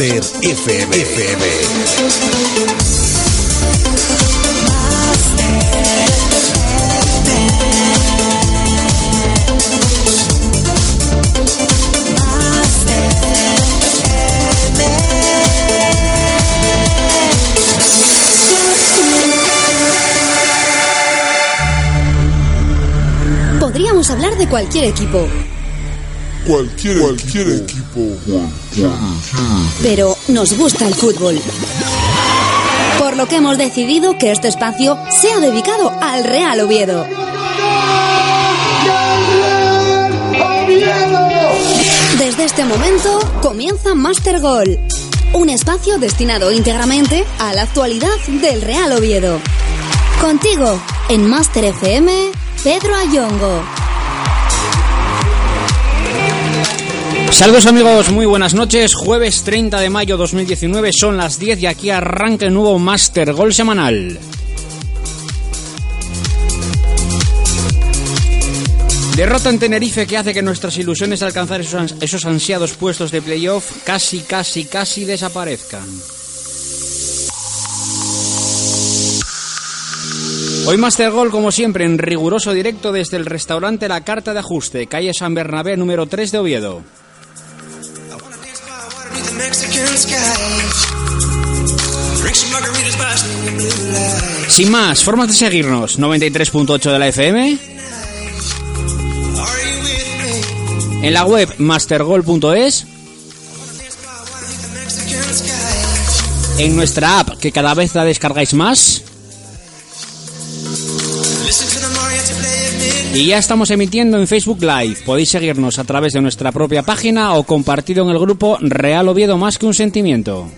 FM. Podríamos hablar de cualquier equipo, Cualquier, cualquier equipo. pero nos gusta el fútbol. Por lo que hemos decidido que este espacio sea dedicado al Real Oviedo. Desde este momento comienza Master Goal, un espacio destinado íntegramente a la actualidad del Real Oviedo. Contigo, en Master FM, Pedro Ayongo. Saludos amigos, muy buenas noches. Jueves 30 de mayo 2019 son las 10 y aquí arranca el nuevo Master Gol semanal. Derrota en Tenerife que hace que nuestras ilusiones de alcanzar esos, esos ansiados puestos de playoff casi, casi, casi desaparezcan. Hoy Master Gol, como siempre, en riguroso directo desde el restaurante La Carta de Ajuste, calle San Bernabé número 3 de Oviedo. Sin más, formas de seguirnos: 93.8 de la FM, en la web mastergol.es, en nuestra app que cada vez la descargáis más. Y ya estamos emitiendo en Facebook Live. Podéis seguirnos a través de nuestra propia página o compartido en el grupo Real Oviedo Más que un Sentimiento.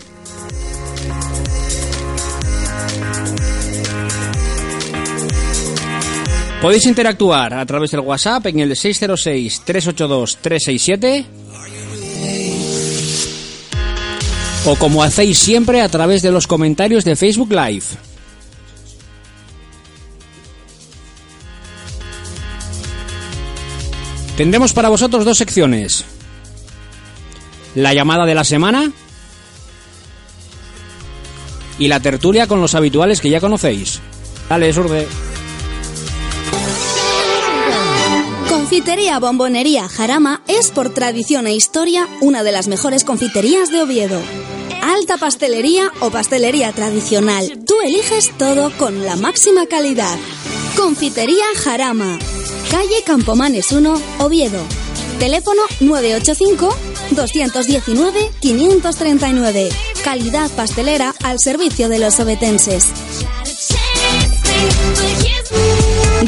Podéis interactuar a través del WhatsApp en el 606-382-367 o como hacéis siempre a través de los comentarios de Facebook Live. Tendremos para vosotros dos secciones. La llamada de la semana y la tertulia con los habituales que ya conocéis. Dale, Surde. Confitería Bombonería Jarama es por tradición e historia una de las mejores confiterías de Oviedo. Alta pastelería o pastelería tradicional. Tú eliges todo con la máxima calidad. Confitería Jarama. Calle Campomanes 1, Oviedo. Teléfono 985 219 539. Calidad pastelera al servicio de los obetenses.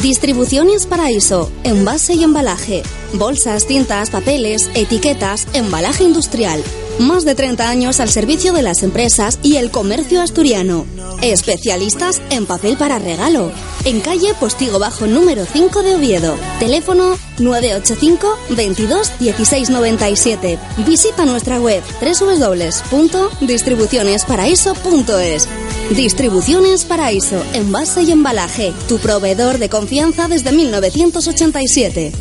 Distribuciones Paraíso, envase y embalaje, bolsas, tintas, papeles, etiquetas, embalaje industrial. Más de 30 años al servicio de las empresas y el comercio asturiano. Especialistas en papel para regalo. En calle Postigo Bajo número 5 de Oviedo. Teléfono 985 22 16 97. Visita nuestra web www.distribucionesparaíso.es. Distribuciones Paraíso, envase y embalaje, tu proveedor de confianza desde 1987.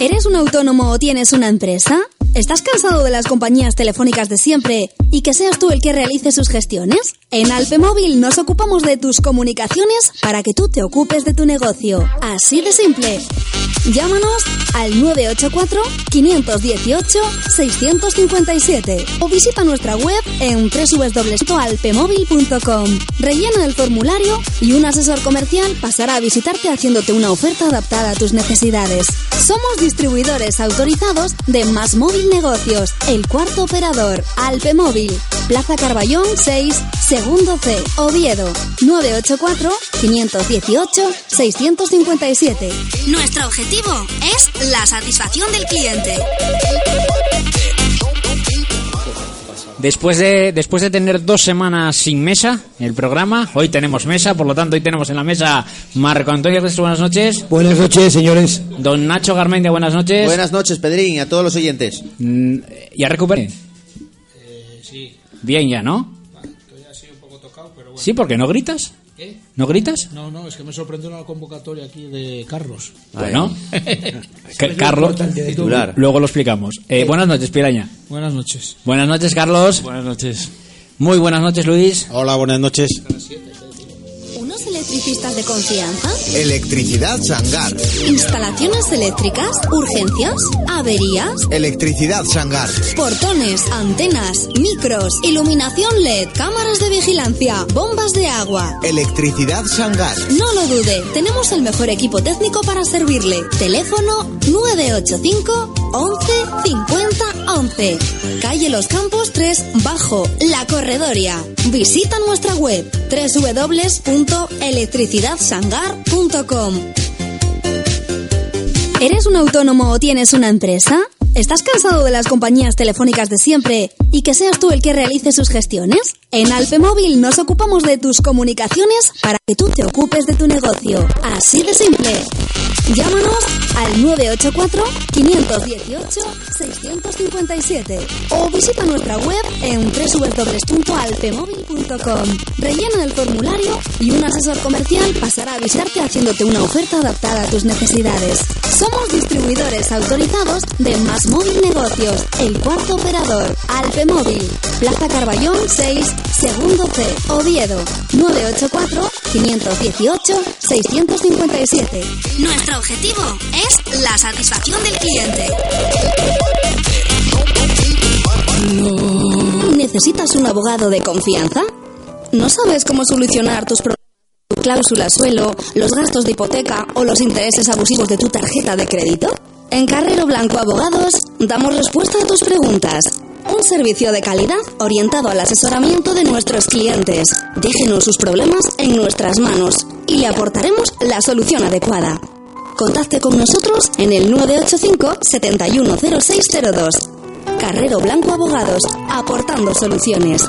¿Eres un autónomo o tienes una empresa? ¿Estás cansado de las compañías telefónicas de siempre y que seas tú el que realice sus gestiones? En Alpemóvil nos ocupamos de tus comunicaciones para que tú te ocupes de tu negocio. Así de simple. Llámanos al 984-518-657 o visita nuestra web en www.alpemóvil.com. Rellena el formulario y un asesor comercial pasará a visitarte haciéndote una oferta adaptada a tus necesidades. Somos distribuidores autorizados de Más Móvil Negocios, el cuarto operador, Alpemóvil, Plaza Carballón 6, segundo C, Oviedo, 984-518-657. Nuestro objetivo es la satisfacción del cliente. Después de, después de tener dos semanas sin mesa, el programa, hoy tenemos mesa, por lo tanto hoy tenemos en la mesa Marco Antonio Castro, buenas noches. Buenas noches, señores. Don Nacho Garmendia, buenas noches. Buenas noches, Pedrín, a todos los oyentes. Mm, ¿Ya recuperé? sí. Bien ya, ¿no? Sí, porque no gritas. ¿Qué? ¿No gritas? No, no, es que me sorprendió la convocatoria aquí de Carlos. Bueno, Es Carlos, luego lo explicamos. Eh, buenas noches, Piraña. Buenas noches. Buenas noches, Carlos. Buenas noches. Muy buenas noches, Luis. Hola, buenas noches. ¿Unos electricistas de confianza? Electricidad Sangar. ¿Instalaciones eléctricas? ¿Urgencias? ¿Averías? Electricidad Sangar. Portones, antenas, micros, iluminación LED, cámaras de vigilancia, bombas de agua. Electricidad Sangar. No lo dude, tenemos el mejor equipo técnico para servirle. Teléfono 985 11 50 11. Calle Los Campos 3 Bajo, La Corredoria. Visita nuestra web www.electricidadsangar.com. ¿Eres un autónomo o tienes una empresa? ¿Estás cansado de las compañías telefónicas de siempre y que seas tú el que realice sus gestiones? En Alpemóvil nos ocupamos de tus comunicaciones para que tú te ocupes de tu negocio. Así de simple. Llámanos al 984-518-657 o visita nuestra web en www.alpemóvil.com. Rellena el formulario y un asesor comercial pasará a visitarte haciéndote una oferta adaptada a tus necesidades. Somos distribuidores autorizados de Más Móvil Negocios, el cuarto operador, Alpemóvil, Plaza Carballón 6, segundo C, Oviedo, 984-518-657. Nuestro objetivo es la satisfacción del cliente. ¿Necesitas un abogado de confianza? ¿No sabes cómo solucionar tus problemas? tu cláusula suelo, los gastos de hipoteca o los intereses abusivos de tu tarjeta de crédito? En Carrero Blanco Abogados damos respuesta a tus preguntas. Un servicio de calidad orientado al asesoramiento de nuestros clientes. Déjenos sus problemas en nuestras manos y le aportaremos la solución adecuada. Contacte con nosotros en el 985 710602. Carrero Blanco Abogados, aportando soluciones.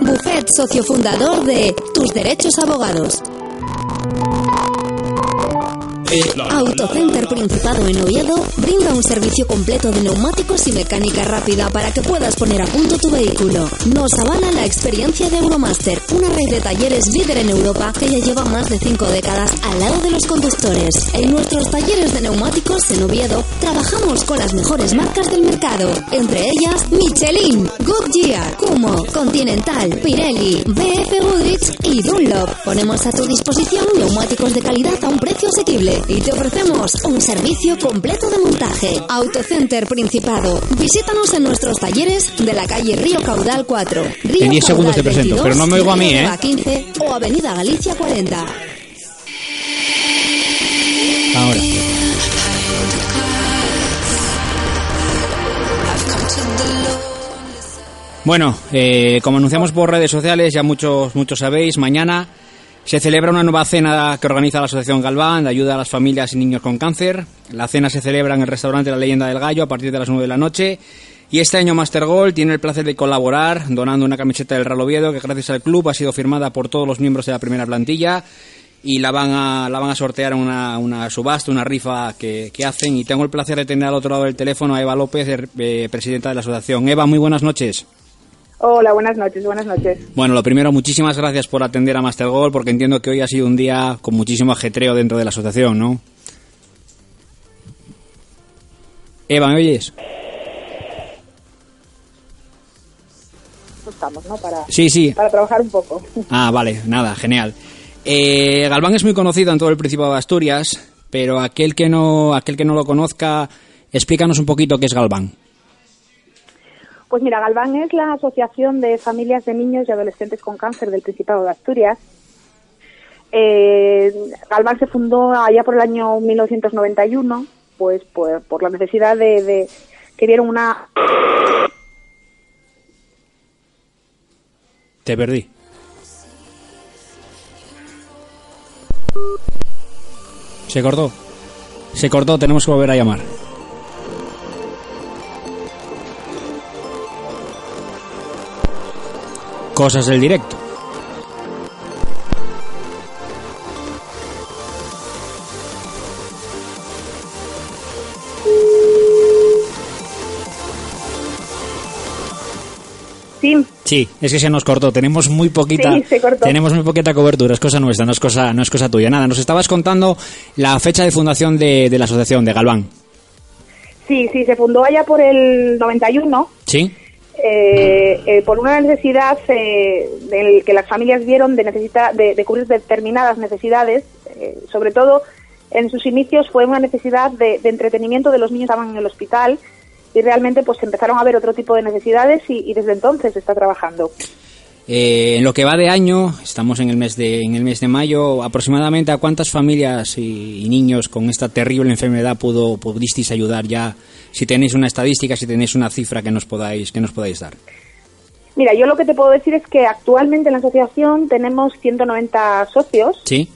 Buffet socio fundador de Tus Derechos Abogados. Autocenter Principado en Oviedo brinda un servicio completo de neumáticos y mecánica rápida para que puedas poner a punto tu vehículo. Nos avala la experiencia de Euromaster, una red de talleres líder en Europa que ya lleva más de cinco décadas al lado de los conductores. En nuestros talleres de neumáticos en Oviedo trabajamos con las mejores marcas del mercado, entre ellas Michelin, Goodyear, Kumo, Continental, Pirelli, BF Goodrich y Dunlop. Ponemos a tu disposición neumáticos de calidad a un precio asequible y te ofrecemos un servicio completo de montaje. Autocenter Principado. Visítanos en nuestros talleres de la calle Río Caudal 4, Río En 10 segundos Caudal te presento, 22, pero no me oigo a mí, ¿eh? Deva 15 o Avenida Galicia 40. Ahora. Bueno, eh, como anunciamos por redes sociales, ya muchos, muchos sabéis, mañana se celebra una nueva cena que organiza la Asociación Galván de ayuda a las familias y niños con cáncer. La cena se celebra en el restaurante La Leyenda del Gallo a partir de las 9 de la noche. Y este año Master Gold tiene el placer de colaborar donando una camiseta del Real Oviedo que gracias al club ha sido firmada por todos los miembros de la primera plantilla y la van a, la van a sortear en una, una subasta, una rifa que, que hacen. Y tengo el placer de tener al otro lado del teléfono a Eva López, eh, presidenta de la asociación. Eva, muy buenas noches. Hola, buenas noches, buenas noches. Bueno, lo primero, muchísimas gracias por atender a Master Gold, porque entiendo que hoy ha sido un día con muchísimo ajetreo dentro de la asociación, ¿no? Eva, ¿me oyes? Estamos, ¿no? Para, Sí, sí. para trabajar un poco. Ah, vale, nada, genial. Eh, Galván es muy conocido en todo el Principado de Asturias, pero aquel que no, aquel que no lo conozca, explícanos un poquito qué es Galván. Pues mira, Galván es la Asociación de Familias de Niños y Adolescentes con Cáncer del Principado de Asturias. Eh, Galván se fundó allá por el año 1991, pues por, por la necesidad de, de que dieron una Te perdí. Se cortó. Se cortó, tenemos que volver a llamar. Cosas del directo. Sí, Sí, es que se nos cortó. Tenemos muy poquita, Sí, se cortó. tenemos muy poquita cobertura. Es cosa nuestra, no es cosa, no es cosa tuya. Nada, nos estabas contando la fecha de fundación de, de la asociación de Galván. Sí, sí, se fundó allá por el 91 Sí. Eh, eh, por una necesidad eh, que las familias vieron de, necesita, de, cubrir determinadas necesidades, eh, sobre todo en sus inicios fue una necesidad de, de entretenimiento de los niños que estaban en el hospital y realmente pues empezaron a ver otro tipo de necesidades y, desde entonces está trabajando. Eh, en lo que va de año, estamos en el mes de, en el mes de mayo, aproximadamente a cuántas familias y, y niños con esta terrible enfermedad pudo, pudisteis ayudar ya, si tenéis una estadística, si tenéis una cifra que nos podáis, que nos podáis dar. Mira, yo lo que te puedo decir es que actualmente en la asociación tenemos 190 socios Sí.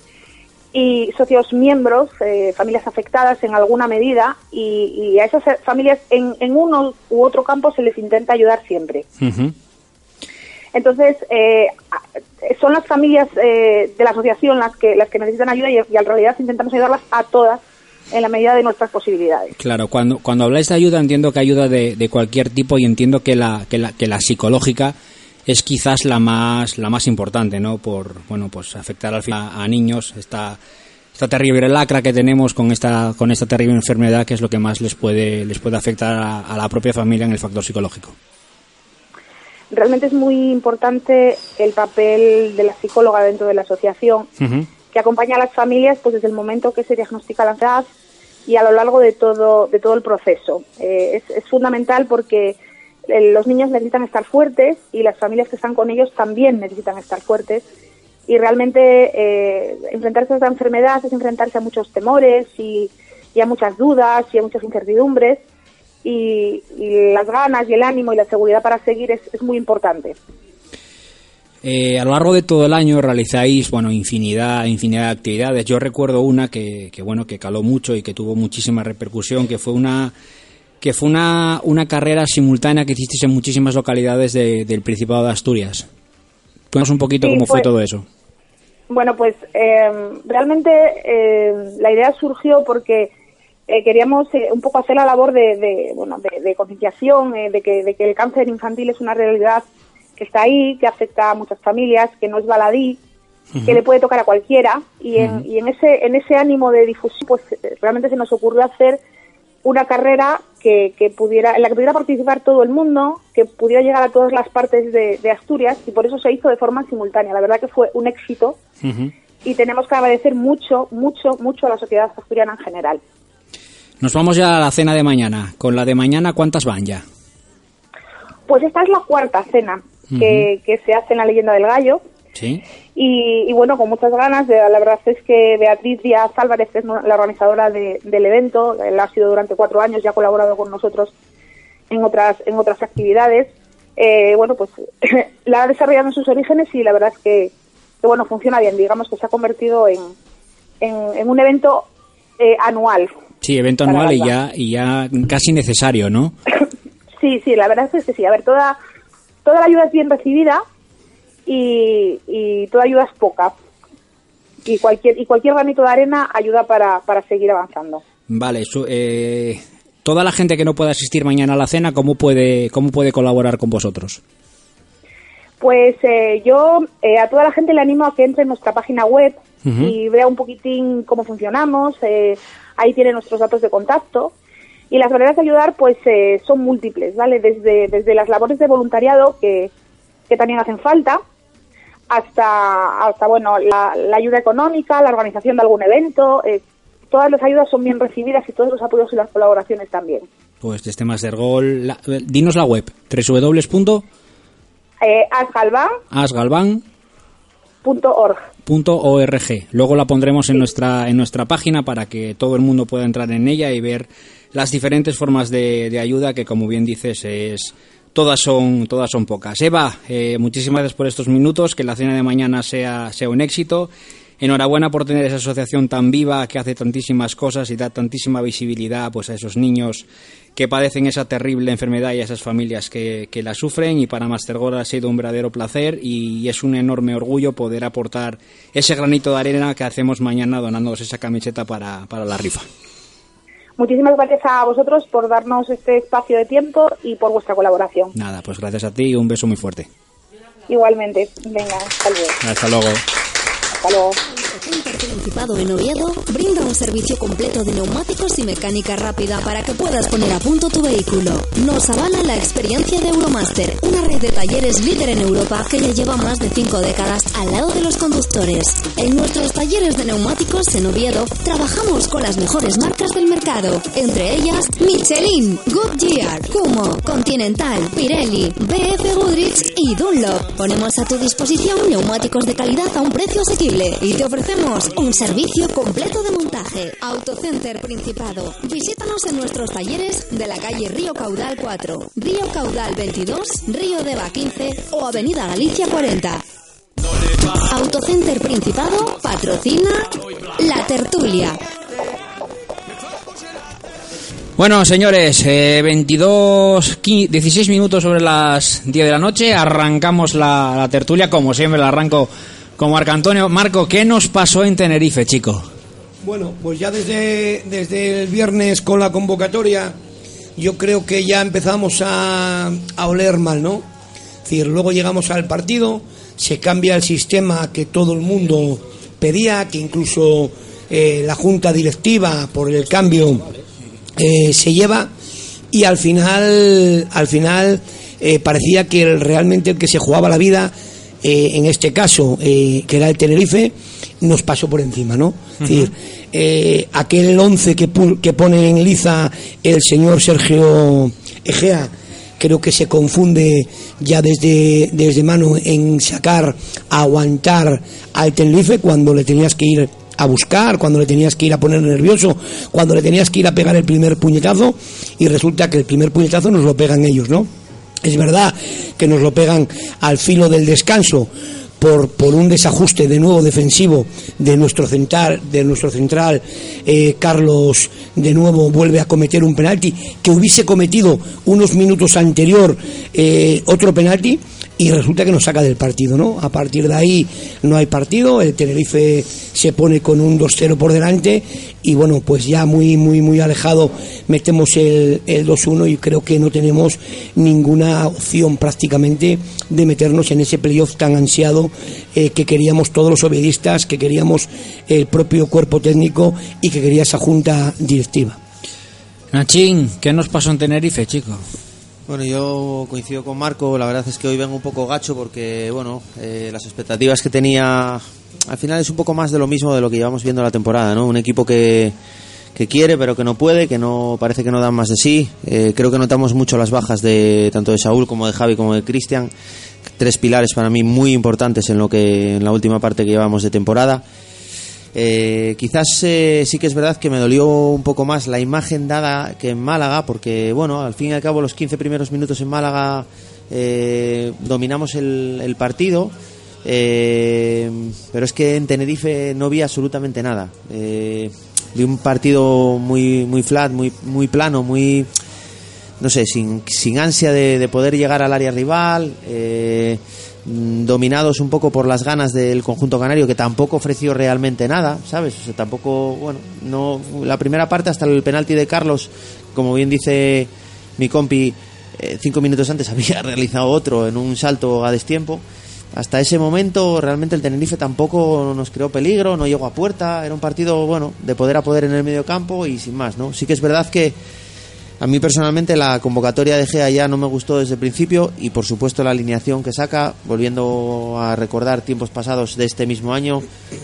y socios miembros, eh, familias afectadas en alguna medida, y, y a esas familias en, en uno u otro campo se les intenta ayudar siempre. Entonces, eh, son las familias eh, de la asociación las que, las que necesitan ayuda y, y en realidad intentamos ayudarlas a todas en la medida de nuestras posibilidades. Claro, cuando, cuando habláis de ayuda entiendo que ayuda de, de cualquier tipo y entiendo que la, que la, que la psicológica es quizás la más, la más importante, ¿no? Por, bueno, pues afectar al final a, niños, esta, esta terrible lacra que tenemos con esta, con esta terrible enfermedad que es lo que más les puede, les puede afectar a la propia familia en el factor psicológico. Realmente es muy importante el papel de la psicóloga dentro de la asociación, que acompaña a las familias pues desde el momento que se diagnostica la ansiedad y a lo largo de todo de todo el proceso. Eh, es, es fundamental porque eh, los niños necesitan estar fuertes y las familias que están con ellos también necesitan estar fuertes. Y realmente eh, enfrentarse a esta enfermedad es enfrentarse a muchos temores y, y a muchas dudas y a muchas incertidumbres y, y las ganas y el ánimo y la seguridad para seguir es, es muy importante. Eh, a lo largo de todo el año realizáis, bueno, infinidad, infinidad de actividades. Yo recuerdo una que, que, bueno, que caló mucho y que tuvo muchísima repercusión, que fue una, que fue una, una carrera simultánea que hicisteis en muchísimas localidades de- del Principado de Asturias. Cuéntanos un poquito Sí, cómo fue fue- todo eso. Bueno, pues eh, realmente eh, la idea surgió porque eh, queríamos eh, un poco hacer la labor de, de, bueno, de, de concienciación, eh, de, que, de que el cáncer infantil es una realidad que está ahí, que afecta a muchas familias, que no es baladí, que le puede tocar a cualquiera. Y en, y en ese en ese ánimo de difusión pues eh, realmente se nos ocurrió hacer una carrera que, que pudiera en la que pudiera participar todo el mundo que pudiera llegar a todas las partes de, de Asturias y por eso se hizo de forma simultánea. La verdad que fue un éxito. Y tenemos que agradecer mucho mucho mucho a la sociedad asturiana en general Nos vamos ya a la cena de mañana. Con la de mañana, ¿cuántas van ya? pues esta es la cuarta cena que, que se hace en la leyenda del gallo ¿Sí? Y, y bueno, con muchas ganas, de, la verdad es que Beatriz Díaz Álvarez es la organizadora de- del evento, él ha sido durante cuatro años y ha colaborado con nosotros en otras, en otras actividades. Eh, bueno, pues la ha desarrollado en sus orígenes y la verdad es que, que, bueno, funciona bien, digamos que se ha convertido en, en, en un evento eh, anual. Sí, evento anual y ya, y ya casi necesario, ¿no? Sí, sí, la verdad es que sí. A ver, toda, toda la ayuda es bien recibida y, y toda ayuda es poca. Y cualquier, y cualquier granito de arena ayuda para, para seguir avanzando. Vale, su- eh, toda la gente que no pueda asistir mañana a la cena, ¿cómo puede, cómo puede colaborar con vosotros? Pues eh, yo eh, a toda la gente le animo a que entre en nuestra página web y vea un poquitín cómo funcionamos. eh, ahí tiene nuestros datos de contacto. Y las maneras de ayudar pues eh, son múltiples, ¿vale? Desde, desde las labores de voluntariado que, que también hacen falta, hasta, hasta bueno, la, la ayuda económica, la organización de algún evento. eh, todas las ayudas son bien recibidas y todos los apoyos y las colaboraciones también. Pues desde Mastergol, la- dinos la web, www.asgalvan.org. Eh, asgalvan.org. Luego la pondremos en nuestra, en nuestra página para que todo el mundo pueda entrar en ella y ver las diferentes formas de, de ayuda que, como bien dices, es todas son todas son pocas. Eva, eh, muchísimas gracias por estos minutos, que la cena de mañana sea, sea un éxito. Enhorabuena por tener esa asociación tan viva que hace tantísimas cosas y da tantísima visibilidad pues a esos niños que padecen esa terrible enfermedad y a esas familias que, que la sufren y para Mastergol ha sido un verdadero placer y es un enorme orgullo poder aportar ese granito de arena que hacemos mañana donándonos esa camiseta para, para la rifa. Muchísimas gracias a vosotros por darnos este espacio de tiempo y por vuestra colaboración. Nada, pues gracias a ti y un beso muy fuerte. Igualmente, venga, hasta luego. Hasta luego. Hasta Center Principado en Oviedo brinda un servicio completo de neumáticos y mecánica rápida para que puedas poner a punto tu vehículo. Nos avala la experiencia de Euromaster, una red de talleres líder en Europa que ya lleva más de cinco décadas al lado de los conductores. En nuestros talleres de neumáticos en Oviedo trabajamos con las mejores marcas del mercado, entre ellas Michelin, Goodyear, Kumo, Continental, Pirelli, BF Goodrich y Dunlop. Ponemos a tu disposición neumáticos de calidad a un precio asequible y te ofrecemos un servicio completo de montaje. Autocenter Principado. Visítanos en nuestros talleres de la calle Río Caudal 4, Río Caudal 22, Río Deva 15 o Avenida Galicia 40. Autocenter Principado patrocina La Tertulia. Bueno, señores, eh, 22, 15, 16 minutos sobre las 10 de la noche. Arrancamos la tertulia, como siempre, la arranco con Marco Antonio. Marco, ¿qué nos pasó en Tenerife, chico? Bueno, pues ya desde, desde el viernes con la convocatoria, yo creo que ya empezamos a, a oler mal, ¿no? Es decir, luego llegamos al partido, se cambia el sistema que todo el mundo pedía, que incluso eh, la junta directiva por el cambio eh, se lleva y al final al final eh, parecía que el- realmente el que se jugaba la vida eh, en este caso eh, que era el Tenerife nos pasó por encima no es decir eh, aquel 11 que, que pone en liza el señor Sergio Egea creo que se confunde ya desde, desde mano en sacar, aguantar al Tenerife cuando le tenías que ir a buscar, cuando le tenías que ir a poner nervioso, cuando le tenías que ir a pegar el primer puñetazo y resulta que el primer puñetazo nos lo pegan ellos, ¿no? Es verdad que nos lo pegan al filo del descanso por, por un desajuste de nuevo defensivo de nuestro central, de nuestro central eh, Carlos de nuevo vuelve a cometer un penalti que hubiese cometido unos minutos anterior eh, otro penalti y resulta que nos saca del partido, ¿no? A partir de ahí no hay partido, el Tenerife se pone con un 2-0 por delante y bueno, pues ya muy, muy, muy alejado metemos el, el 2-1 y creo que no tenemos ninguna opción prácticamente de meternos en ese playoff tan ansiado eh, que queríamos todos los obedistas, que queríamos el propio cuerpo técnico y que quería esa junta directiva. Nachín, ¿qué nos pasó en Tenerife, chico? Bueno, yo coincido con Marco. La verdad es que hoy vengo un poco gacho porque, bueno, eh, las expectativas que tenía al final es un poco más de lo mismo de lo que llevamos viendo la temporada, ¿no? Un equipo que, que quiere pero que no puede, que no parece que no dan más de sí. Eh, creo que notamos mucho las bajas de tanto de Saúl como de Javi como de Cristian. Tres pilares para mí muy importantes en lo que en la última parte que llevamos de temporada. Eh, quizás eh, sí que es verdad que me dolió un poco más la imagen dada que en Málaga, porque bueno, al fin y al cabo los 15 primeros minutos en Málaga eh, dominamos el, el partido, eh, pero es que en Tenerife no vi absolutamente nada. Eh, vi un partido muy muy flat, muy muy plano, muy no sé, sin, sin ansia de, de poder llegar al área rival, dominados un poco por las ganas del conjunto canario, que tampoco ofreció realmente nada, ¿sabes? O tampoco, bueno, no, la primera parte hasta el penalti de Carlos, como bien dice mi compi, eh, cinco minutos antes había realizado otro en un salto a destiempo. Hasta ese momento realmente el Tenerife tampoco nos creó peligro, no llegó a puerta, era un partido, bueno, de poder a poder en el medio campo y sin más, ¿no? Sí que es verdad que a mí personalmente la convocatoria de Gea ya no me gustó desde el principio y por supuesto la alineación que saca, volviendo a recordar tiempos pasados de este mismo año,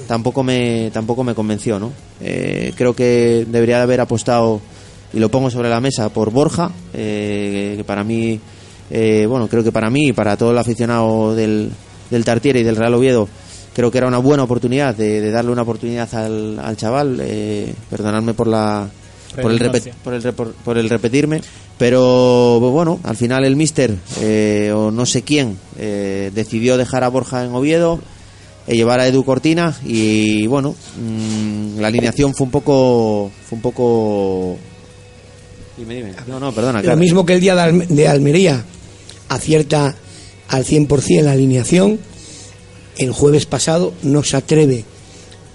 tampoco me, tampoco me convenció. ¿no? Eh, creo que debería de haber apostado, y lo pongo sobre la mesa, por Borja, eh, que para mí, eh, bueno, creo que para mí y para todo el aficionado del, del Tartiere y del Real Oviedo, creo que era una buena oportunidad de, de darle una oportunidad al, al chaval, eh, perdonadme por la por el, repet- por, el, repor- por el repetirme, pero bueno, al final el mister eh, o no sé quién eh, decidió dejar a Borja en Oviedo y llevar a Edu Cortina y bueno, mm, la alineación fue un poco fue un poco dime, dime. No, no, perdona, Lo claro. mismo que el día de, Alme- de Almería acierta al 100% la alineación, el jueves pasado no se atreve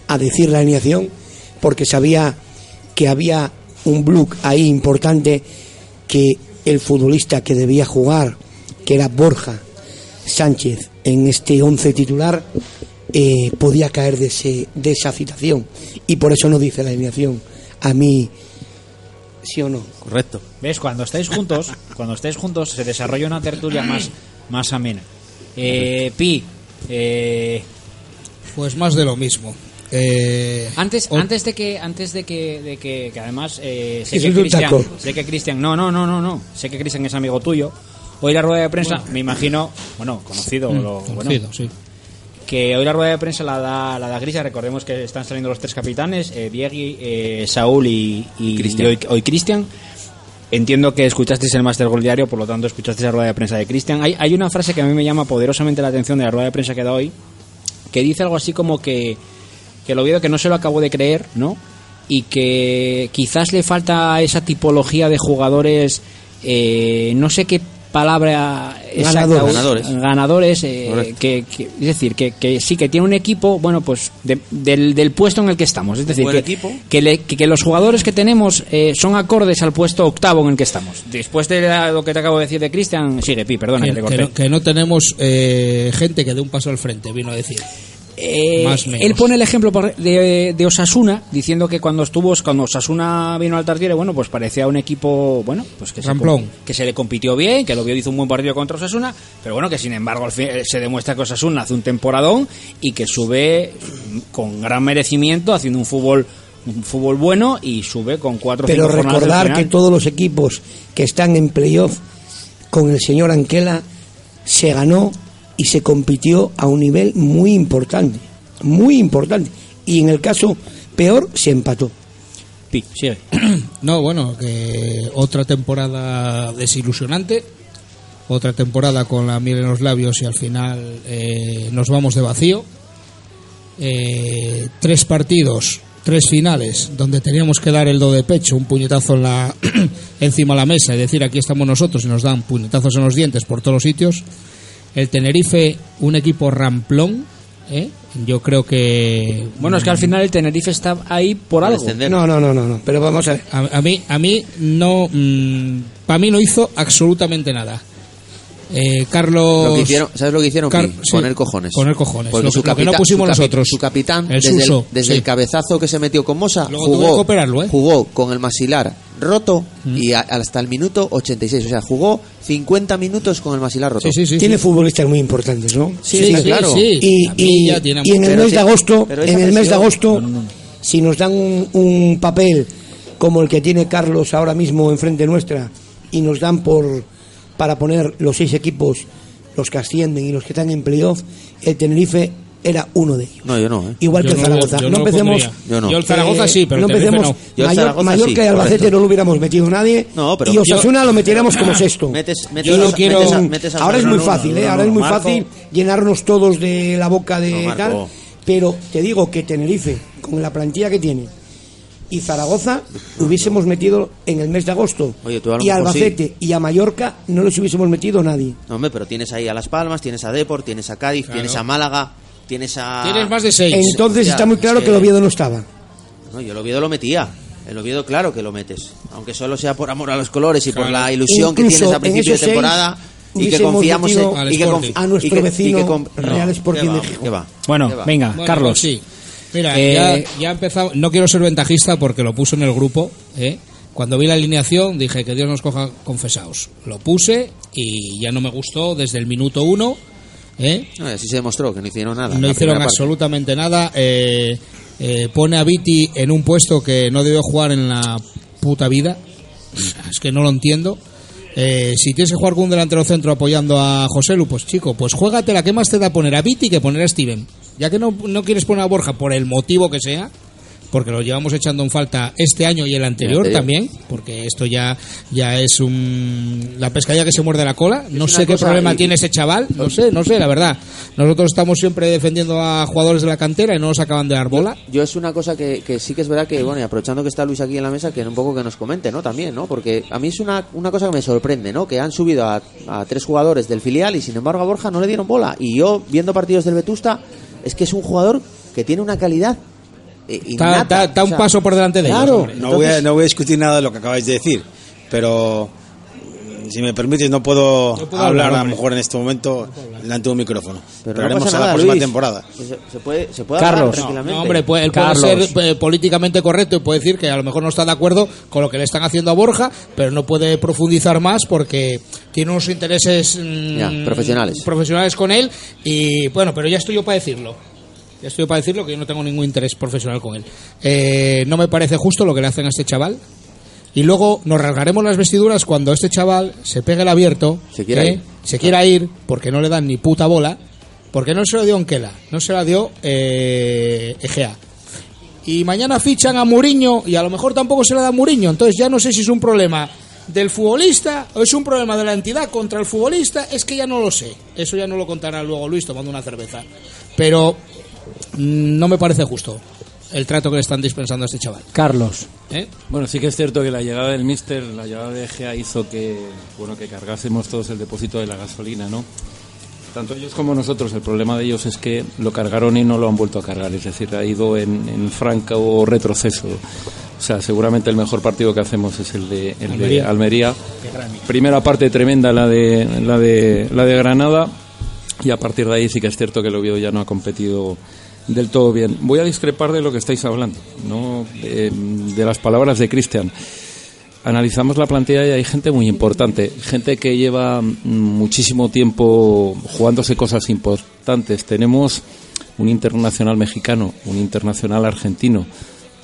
a decir la alineación porque sabía que había un bloque ahí importante que el futbolista que debía jugar, que era Borja Sánchez en este 11 titular eh, podía caer de, ese, de esa citación. Y por eso no dice la alineación. A mí, ¿sí o no? Correcto. ¿Ves? Cuando estáis juntos, cuando estáis juntos se desarrolla una tertulia más, más amena. Eh, Pi, eh, Pues más de lo mismo. Eh, antes, o- antes de que, antes de que, de que, que además eh, sé Que Cristian, sé que Cristian, no, no, no, no, no, sé que Cristian es amigo tuyo. Hoy la rueda de prensa, me imagino, bueno, conocido, Mm, lo- bueno, conocido, sí. que hoy la rueda de prensa la da, la da Grisa, recordemos que están saliendo los tres capitanes, eh, Diegui, eh, Saúl y, y, hoy, hoy Cristian. Entiendo que escuchasteis el Master Gol Diario, por lo tanto escuchasteis la rueda de prensa de Cristian. Hay, hay una frase que a mí me llama poderosamente la atención de la rueda de prensa que da hoy, que dice algo así como que, que el Oviedo que no se lo acabo de creer, ¿no? Y que quizás le falta esa tipología de jugadores, eh, no sé qué palabra exacta Ganadores. Ganadores. ganadores eh, que, que- es decir que, que sí que tiene un equipo bueno pues de- del, del puesto en el que estamos es decir que, equipo. que, le- que- que los jugadores que tenemos eh, son acordes al puesto octavo en el que estamos después de la- lo que te acabo de decir de Cristian sigue Pi perdona que, te corté. no, que no tenemos eh, gente que dé un paso al frente, vino a decir. Eh, Más o menos. él pone el ejemplo de, de Osasuna diciendo que cuando estuvo cuando Osasuna vino al Tartiere bueno pues parecía un equipo bueno pues que se, Ramplón. que se le compitió bien que el Oviedo hizo un buen partido contra Osasuna pero bueno que sin embargo al fin- eh, se demuestra que Osasuna hace un temporadón y que sube con gran merecimiento haciendo un fútbol un fútbol bueno y sube con cuatro Pero cinco recordar que todos los equipos que están en playoff con el señor Anquela se ganó y se compitió a un nivel muy importante, muy importante. Y en el caso peor se empató. Pi, sigue. No, bueno, que otra temporada desilusionante, otra temporada con la miel en los labios y al final eh, nos vamos de vacío. Eh, tres partidos, tres finales, donde teníamos que dar el do de pecho, un puñetazo en la, encima de la mesa y decir aquí estamos nosotros y nos dan puñetazos en los dientes por todos los sitios. El Tenerife, un equipo ramplón, ¿eh? yo creo que bueno es que al final el Tenerife está ahí por algo descender. No, no, no, no, no. Pero vamos a ver. A, a mí, a mí no, para mí no hizo absolutamente nada. Eh, Carlos. Lo que hicieron, ¿Sabes lo que hicieron? Car- sí, Poner cojones. poner cojones. Porque Lo su lo que no capitán- pusimos su nosotros. Su capitán, El desde, Suso, el, desde sí. el cabezazo que se metió con Mosa, Luego tuvo que jugó, operarlo, ¿eh? Mm. jugó con el masilar roto y a- hasta el minuto 86. O sea, jugó 50 minutos con el masilar roto. Sí, sí, sí. Tiene sí. futbolistas muy importantes, ¿no? Sí, claro. sí. Y, y- y en el mes de agosto, en el mes de agosto, si nos dan un, un papel como el que tiene Carlos ahora mismo enfrente nuestra y nos dan por para poner los seis equipos, los que ascienden y los que están en playoff, el Tenerife era uno de ellos. No, yo no, ¿eh? Igual Yo que el no- Zaragoza. yo no, no lo empecemos. Yo no. Yo el Zaragoza sí, pero no empecemos. Yo el Mayor, Zaragoza Mallorca sí, y Albacete correcto. no lo hubiéramos metido nadie. No, pero y yo- Osasuna lo metiéramos como sexto. Metes- metes Y a- lo quiero- metes a- metes a ahora es muy fácil, ¿eh? no, ahora no, es muy Marco. fácil llenarnos todos de la boca de No, tal. Pero te digo que Tenerife, con la plantilla que tiene, y Zaragoza, hubiésemos metido en el mes de agosto. Oye, tú a lo y a sí. Albacete y a Mallorca no los hubiésemos metido nadie. No, hombre, pero tienes ahí a Las Palmas, tienes a Deport, tienes a Cádiz, tienes a Málaga, tienes a... Tienes más de seis. Entonces Ya, está muy es claro que que- el Oviedo no estaba. No, yo el Oviedo lo metía. El Oviedo, claro que lo metes. Aunque solo sea por amor a los colores y por la ilusión que tienes a principio de temporada y que confiamos en... y que A nuestro y que- y que vecino Real no, Sporting Gijón. ¿Qué va? bueno ¿Qué va? venga Bueno, Carlos pues sí. Mira, Eh, ya, ya. No quiero ser ventajista porque lo puse en el grupo. ¿eh? Cuando vi la alineación dije que Dios nos coja confesados. Lo puse y ya no me gustó desde el minuto uno. ¿eh? No, así se demostró que no hicieron nada. No hicieron absolutamente nada. eh, eh, pone a Viti en un puesto que no debió jugar en la puta vida. Es que no lo entiendo. Eh, si tienes que jugar con un delantero centro apoyando a José Lu, pues chico, pues juégatela. ¿Qué más te da poner a Viti que poner a Steven? Ya que no, no quieres poner a Borja por el motivo que sea, porque lo llevamos echando en falta este año y el anterior anterior. también, porque esto ya, ya es un, la pescadilla que se muerde la cola. No sé qué problema y- tiene ese chaval, no sé, no sé, la verdad. Nosotros estamos siempre defendiendo a jugadores de la cantera y no nos acaban de dar bola. Yo es una cosa que, que sí que es verdad que, bueno, y aprovechando que está Luis aquí en la mesa, que un poco que nos comente, ¿no? También, ¿no? Porque a mí es una, una cosa que me sorprende, ¿no? Que han subido a, a tres jugadores del filial y sin embargo a Borja no le dieron bola. Y yo, viendo partidos del Vetusta, es que es un jugador que tiene una calidad eh, Está, está- O un sea, paso por delante de Claro. No voy, a, no voy a discutir nada de lo que acabáis de decir, pero si me permites, no puedo, No puedo hablar, hablar, a lo mejor en este momento delante de un micrófono. Pero, no haremos pasa a la nada, próxima Luis. temporada. Se, se puede, se puede Carlos. hablar No, tranquilamente. No, hombre, puede, él puede Carlos. ser eh, políticamente correcto y puede decir que a lo mejor no está de acuerdo con lo que le están haciendo a Borja, pero no puede profundizar más porque tiene unos intereses mm, Ya, profesionales. profesionales con él y bueno, pero ya estoy yo para decirlo. Ya estoy yo para decirlo que yo no tengo ningún interés profesional con él. Eh, no me parece justo lo que le hacen a este chaval. Y luego nos rasgaremos las vestiduras cuando este chaval se pegue el abierto, Se quiera ¿eh? ir. se quiera ir porque no le dan ni puta bola, porque no se lo dio Onquela, no se la dio eh, Egea. Y mañana fichan a Muriño y a lo mejor tampoco se la da Muriño. Entonces ya no sé si es un problema del futbolista o es un problema de la entidad contra el futbolista. Es que ya no lo sé. Eso ya no lo contará luego Luis tomando una cerveza. Pero mm, no me parece justo el trato que le están dispensando a este chaval. Carlos. ¿Eh? Bueno, sí que es cierto que la llegada del Mister, la llegada de Egea hizo que, bueno, que cargásemos todos el depósito de la gasolina, ¿no? Tanto ellos como nosotros, el problema de ellos es que lo cargaron y no lo han vuelto a cargar, es decir, ha ido en, en franco retroceso. O sea, seguramente el mejor partido que hacemos es el de, el de Almería. Almería. Primera parte tremenda la de, la de la de Granada y a partir de ahí sí que es cierto que el Oviedo ya no ha competido del todo bien. Voy a discrepar de lo que estáis hablando, ¿no? de, de las palabras de Cristian. Analizamos la plantilla y hay gente muy importante, gente que lleva muchísimo tiempo jugándose cosas importantes. Tenemos un internacional mexicano, un internacional argentino,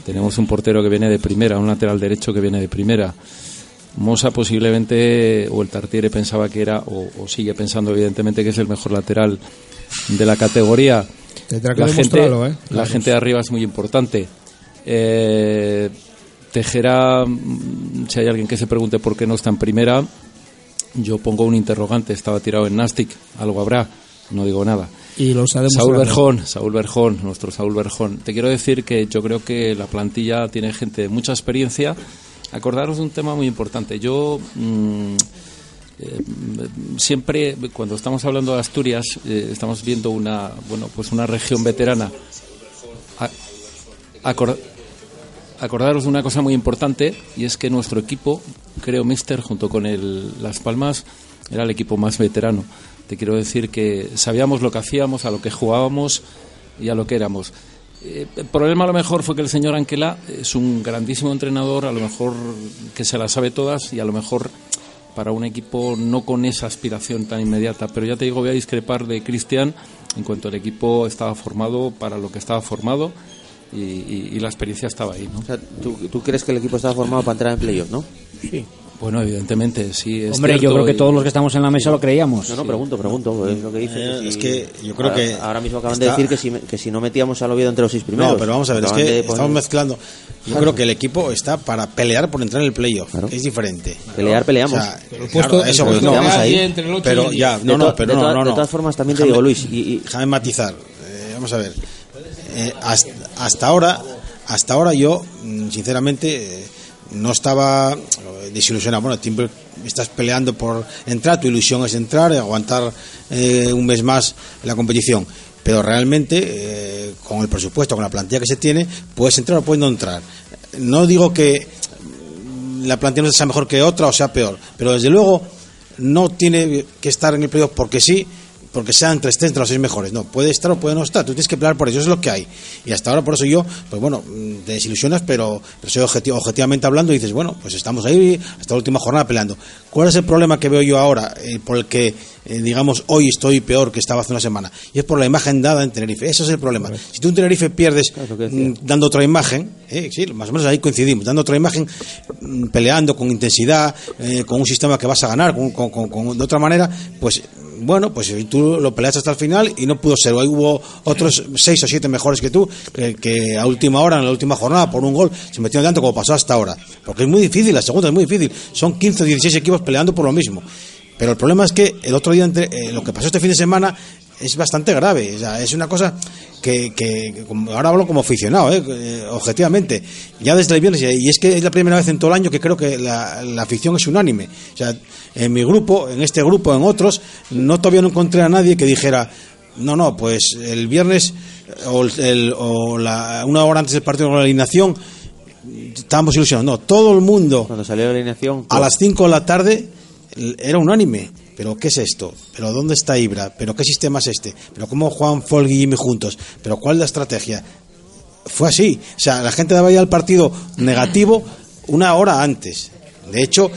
tenemos un portero que viene de primera, un lateral derecho que viene de primera. Mosa posiblemente, o el Tartiere pensaba que era, o sigue pensando evidentemente que es el mejor lateral de la categoría. Tendrá que la gente, ¿eh? la gente de arriba es muy importante. Eh, Tejera, mm, si hay alguien que se pregunte por qué no está en primera, yo pongo un interrogante. Estaba tirado en Nastic, algo habrá, no digo nada. Y ha Saúl. Berjón, Saúl Berjón, nuestro Saúl Berjón. Te quiero decir que yo creo que la plantilla tiene gente de mucha experiencia. Acordaros de un tema muy importante. Yo mm, eh, siempre, cuando estamos hablando de Asturias, eh, estamos viendo una, bueno, pues una región veterana. A- acor- acordaros de una cosa muy importante y es que nuestro equipo, creo Mister, junto con Las Palmas, era el equipo más veterano. Te quiero decir que sabíamos lo que hacíamos, a lo que jugábamos y a lo que éramos. Eh, el problema a lo mejor fue que el señor Anquela es un grandísimo entrenador, a lo mejor que se las sabe todas y a lo mejor para un equipo no con esa aspiración tan inmediata. Pero ya te digo, voy a discrepar de Cristian en cuanto el equipo estaba formado para lo que estaba formado y, y- y la experiencia estaba ahí. ¿no? O sea, ¿tú, tú crees que el equipo estaba formado para entrar en playoff, ¿no? Bueno, evidentemente, sí. Es Hombre, yo creo que y- todos los que estamos en la mesa lo creíamos. No, no, pregunto, pregunto. Es lo que dice. Eh, si- es que yo creo ahora, que Ahora mismo acaban está- de decir que si, me- que si no metíamos al Oviedo entre los seis primeros. No, pero vamos a ver, es que poner- estamos mezclando. Yo creo que el equipo está para pelear por entrar en el playoff. Claro. Es diferente. Pelear, peleamos. O sea, Pero claro, eso, pues, no, ahí. Pero ya, no, no, pero de no, de todas formas, también te digo, Luis, y- déjame matizar. Eh, vamos a ver. Eh, hasta, hasta ahora, hasta ahora yo, mm, sinceramente, eh, no estaba eh, desilusionado. Bueno, siempre estás peleando por entrar, tu ilusión es entrar, y aguantar eh, un mes más la competición. Pero realmente, eh, con el presupuesto, con la plantilla que se tiene, puedes entrar o puedes no entrar. No digo que la plantilla no sea mejor que otra o sea peor, pero desde luego no tiene que estar en el playoff porque sí, porque sean entre, esté entre los seis mejores. No, puede estar o puede no estar. Tú tienes que pelear por eso, eso es lo que hay. Y hasta ahora, por eso yo, pues bueno, mm, te desilusionas, pero, pero soy objetivo, objetivamente hablando y dices, bueno, pues estamos ahí hasta la última jornada peleando. ¿Cuál es el problema que veo yo ahora, eh, por el que, eh, digamos, hoy estoy peor que estaba hace una semana? Y es por la imagen dada en Tenerife. Ese es el problema. Si tú en Tenerife pierdes mm, dando otra imagen, eh, sí, más o menos ahí coincidimos, dando otra imagen, mm, peleando con intensidad, eh, con un sistema que vas a ganar, con, con- con- con- de otra manera, pues bueno, pues tú lo peleaste hasta el final y no pudo ser. Hoy hubo otros seis o siete mejores que tú, que, a última hora, en la última jornada, por un gol, se metieron tanto como pasó hasta ahora. Porque es muy difícil, la segunda es muy difícil. Son 15 o 16 equipos peleando por lo mismo. Pero el problema es que el otro día, entre, eh, lo que pasó este fin de semana, es bastante grave. O sea, es una cosa que, que- ahora hablo como aficionado, eh, eh, objetivamente. Ya desde el viernes, y es que es la primera vez en todo el año que creo que la, la afición es unánime. O sea, en mi grupo, en este grupo, en otros, no todavía no encontré a nadie que dijera, no, no, pues el viernes o, el- o la, una hora antes del partido con la alineación estábamos ilusionados. No, todo el mundo Cuando salió la alineación. a las 5 de la tarde era unánime. ¿Pero qué es esto? ¿Pero dónde está Ibra? ¿Pero qué sistema es este? ¿Pero cómo juegan Folk y Jimmy juntos? ¿Pero cuál es la estrategia? Fue así. O sea, la gente daba ya el partido negativo una hora antes. De hecho,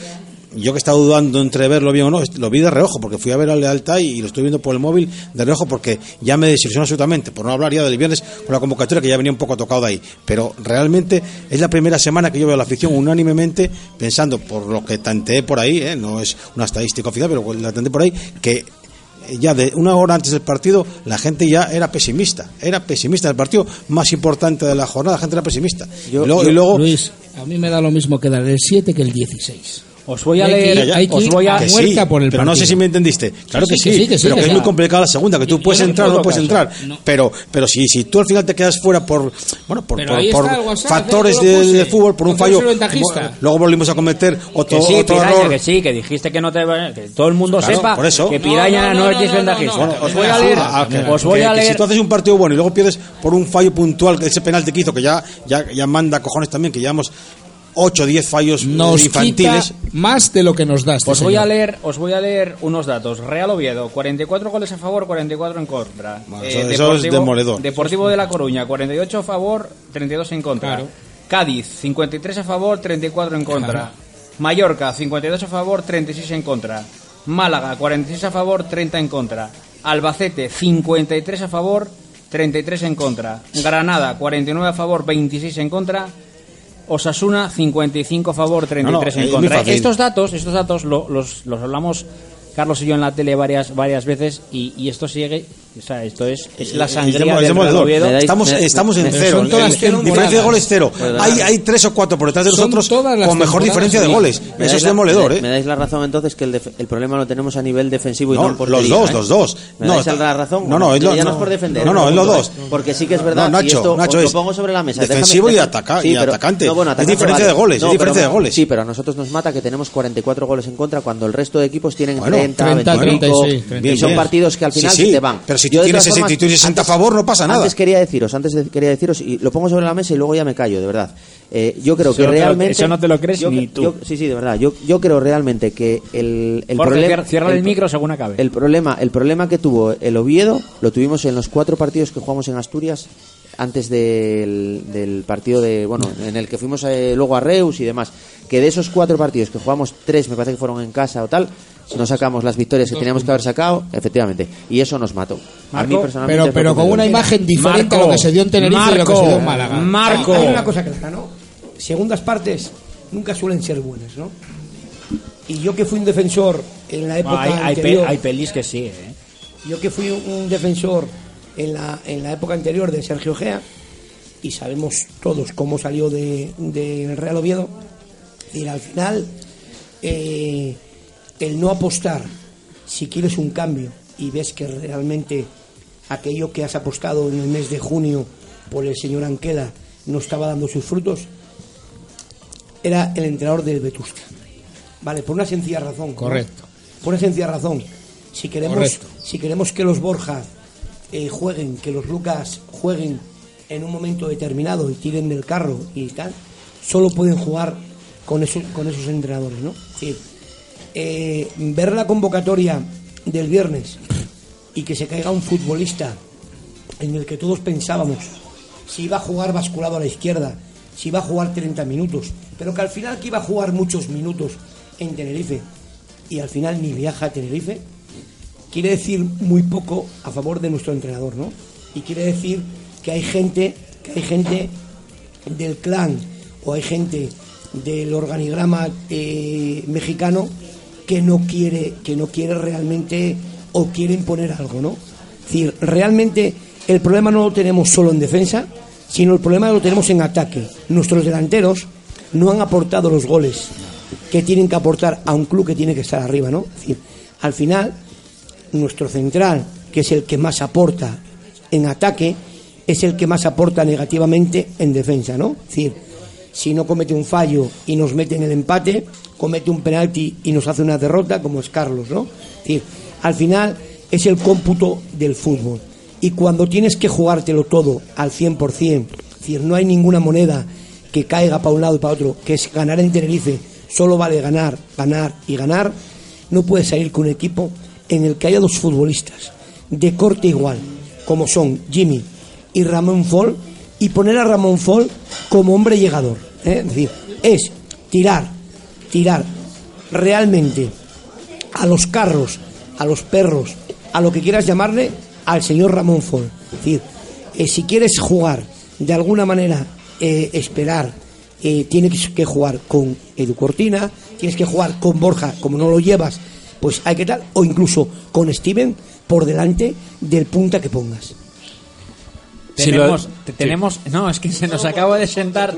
yo que estaba dudando entre verlo bien o no, lo vi de reojo, porque fui a ver al Lealtad y, y lo estoy viendo por el móvil de reojo, porque ya me desilusionó absolutamente, por no hablar ya del viernes con la convocatoria, que ya venía un poco tocado de ahí. Pero realmente es la primera semana que yo veo a la afición unánimemente pensando, por lo que tanteé por ahí, ¿eh? no es una estadística oficial, pero la tanteé por ahí, que ya de una hora antes del partido la gente ya era pesimista, era pesimista, el partido más importante de la jornada, la gente era pesimista. Yo- y luego, yo- y luego Luis, a mí me da lo mismo que dar el 7 que el 16. Os voy a que leer, ir- hay que os voy a, que muerta sí, por el pero no sé si me entendiste. Claro Sí, que, sí, sí, que sí, que sí, pero que, es muy complicada la segunda, que tú puedes entrar o no puedes caso. entrar. No. Pero pero si, si tú al final te quedas fuera por bueno por, WhatsApp, factores ¿eh? Yo lo de- del fútbol, por un fallo, luego volvimos a cometer otro, que sí, otro Piraña, error. que sí, que dijiste que no te que todo el mundo Claro, sepa por eso. que Piraña no, es no, no, ventajista. no, no. os voy a leer, que- os voy que- a que leer si tú haces un partido bueno y luego pierdes por un fallo puntual, ese penalti que hizo, que ya, ya, ya manda cojones también, que llevamos 8 o 10 fallos Nos infantiles. quita más de lo que nos da este Os voy a señor. leer, os voy a leer unos datos. Real Oviedo, 44 goles a favor, 44 en contra. Bueno, Eh, eso- eso es demoledor. Deportivo de La Coruña, 48 a favor, 32 en contra. Claro. Cádiz, 53 a favor, 34 en contra. Claro. Mallorca, 52 a favor, 36 en contra. Málaga, 46 a favor, 30 en contra. Albacete, 53 a favor, 33 en contra. Granada, 49 a favor, 26 en contra. Osasuna 55 a favor, 33 No, no, en contra. Estos datos, estos datos lo- los, los hablamos Carlos y yo en la tele varias varias veces y, y esto sigue, o sea, esto es, es la Es sangría es dais- Estamos, estamos en cero. son todas El- el- temporadas. diferencia de goles cero. Verdad. Hay, hay tres o cuatro por detrás de nosotros con mejor diferencia de goles. Eso es demoledor, me, ¿eh? me dais la razón entonces que el, def- el problema lo tenemos a nivel defensivo y no, No, en portería, los dos, ¿eh? los dos. ¿Me No, dais la razón? no, no, es lo- ya no, no. es por defender. No, no, es los dos. Porque sí que es verdad. No, Nacho, y esto os lo pongo sobre la mesa. defensivo y ataca- y pero- atacante. no, bueno, Es diferencia vale. de goles, es diferencia de goles. Sí, pero a nosotros nos mata que tenemos 44 goles en contra cuando el resto de equipos tienen Bueno, 30, 30, 25, 36, y 36. son partidos que al final se te van. pero si Yo, tú tienes todas 60 y tú tienes 60 a favor, no pasa nada. Antes quería deciros, antes de- quería deciros, y lo pongo sobre la mesa y luego ya me callo, de verdad. Eh, yo creo Eso que no te lo- realmente... eso no te lo crees yo- ni tú. yo- sí, sí, de verdad. Yo, yo creo realmente que el, el problema... cierra- cierra el micro según acabe. El problema, el problema que tuvo el Oviedo lo tuvimos en los cuatro partidos que jugamos en Asturias antes del, del partido de bueno en el que fuimos eh, luego a Reus y demás que de esos cuatro partidos que jugamos tres me parece que fueron en casa o tal no sacamos las victorias que teníamos que haber sacado efectivamente y eso nos mató a mí Marco, personalmente Pero, pero con una imagen diferente a Marco, lo que se dio en Tenerife y lo que se dio en Málaga. Marco. Hay una cosa clara, ¿no? Segundas partes nunca suelen ser buenas, ¿no? Y yo que fui un defensor en la época hay, hay, pe- anterior, hay pelis que sí, ¿eh? yo que fui un defensor en la, en la época anterior de Sergio Gea, y sabemos todos cómo salió del de, del Real Oviedo, y al final eh, el no apostar, si quieres un cambio y ves que realmente aquello que has apostado en el mes de junio por el señor Anquela no estaba dando sus frutos, era el entrenador del Vetusta. Vale, por una sencilla razón. ¿no? Correcto. Por una sencilla razón. Si queremos, Correcto. si queremos que los Borja eh, jueguen, que los Lucas jueguen en un momento determinado y tiren del carro y tal, solo pueden jugar con esos, con esos entrenadores, ¿no? Decir, eh, ver la convocatoria del viernes y que se caiga un futbolista en el que todos pensábamos si iba a jugar basculado a la izquierda, si iba a jugar 30 minutos, pero que al final que iba a jugar muchos minutos en Tenerife y al final ni viaja a Tenerife, quiere decir muy poco a favor de nuestro entrenador, ¿no? Y quiere decir que hay gente, que hay gente del clan o hay gente del organigrama eh, mexicano que no quiere que no quiere realmente o quiere imponer algo, ¿no? Es decir, realmente el problema no lo tenemos solo en defensa, sino el problema lo tenemos en ataque. Nuestros delanteros no han aportado los goles que tienen que aportar a un club que tiene que estar arriba, ¿no? Es decir, al final nuestro central, que es el que más aporta en ataque, es el que más aporta negativamente en defensa, ¿no? Es decir, si no comete un fallo y nos mete en el empate, comete un penalti y nos hace una derrota, como es Carlos, ¿no? Es decir, al final es el cómputo del fútbol. Y cuando tienes que jugártelo todo al 100%, es decir, no hay ninguna moneda que caiga para un lado y para otro, que es ganar en Tenerife, solo vale ganar, ganar y ganar, no puede salir con un equipo en el que haya dos futbolistas de corte igual, como son Jimmy y Ramón Fall, y poner a Ramón Fall como hombre llegador. ¿eh? Es decir, es tirar, tirar realmente a los carros, a los perros, a lo que quieras llamarle, al señor Ramón Fall. Es decir, eh, si quieres jugar de alguna manera, eh, esperar, tienes que jugar con Edu Cortina, tienes que jugar con Borja, como no lo llevas, pues hay que tal, o incluso con Steven por delante del punta que pongas. Sí, Tenemos, lo- te- tenemos, no, es que se nos acaba de sentar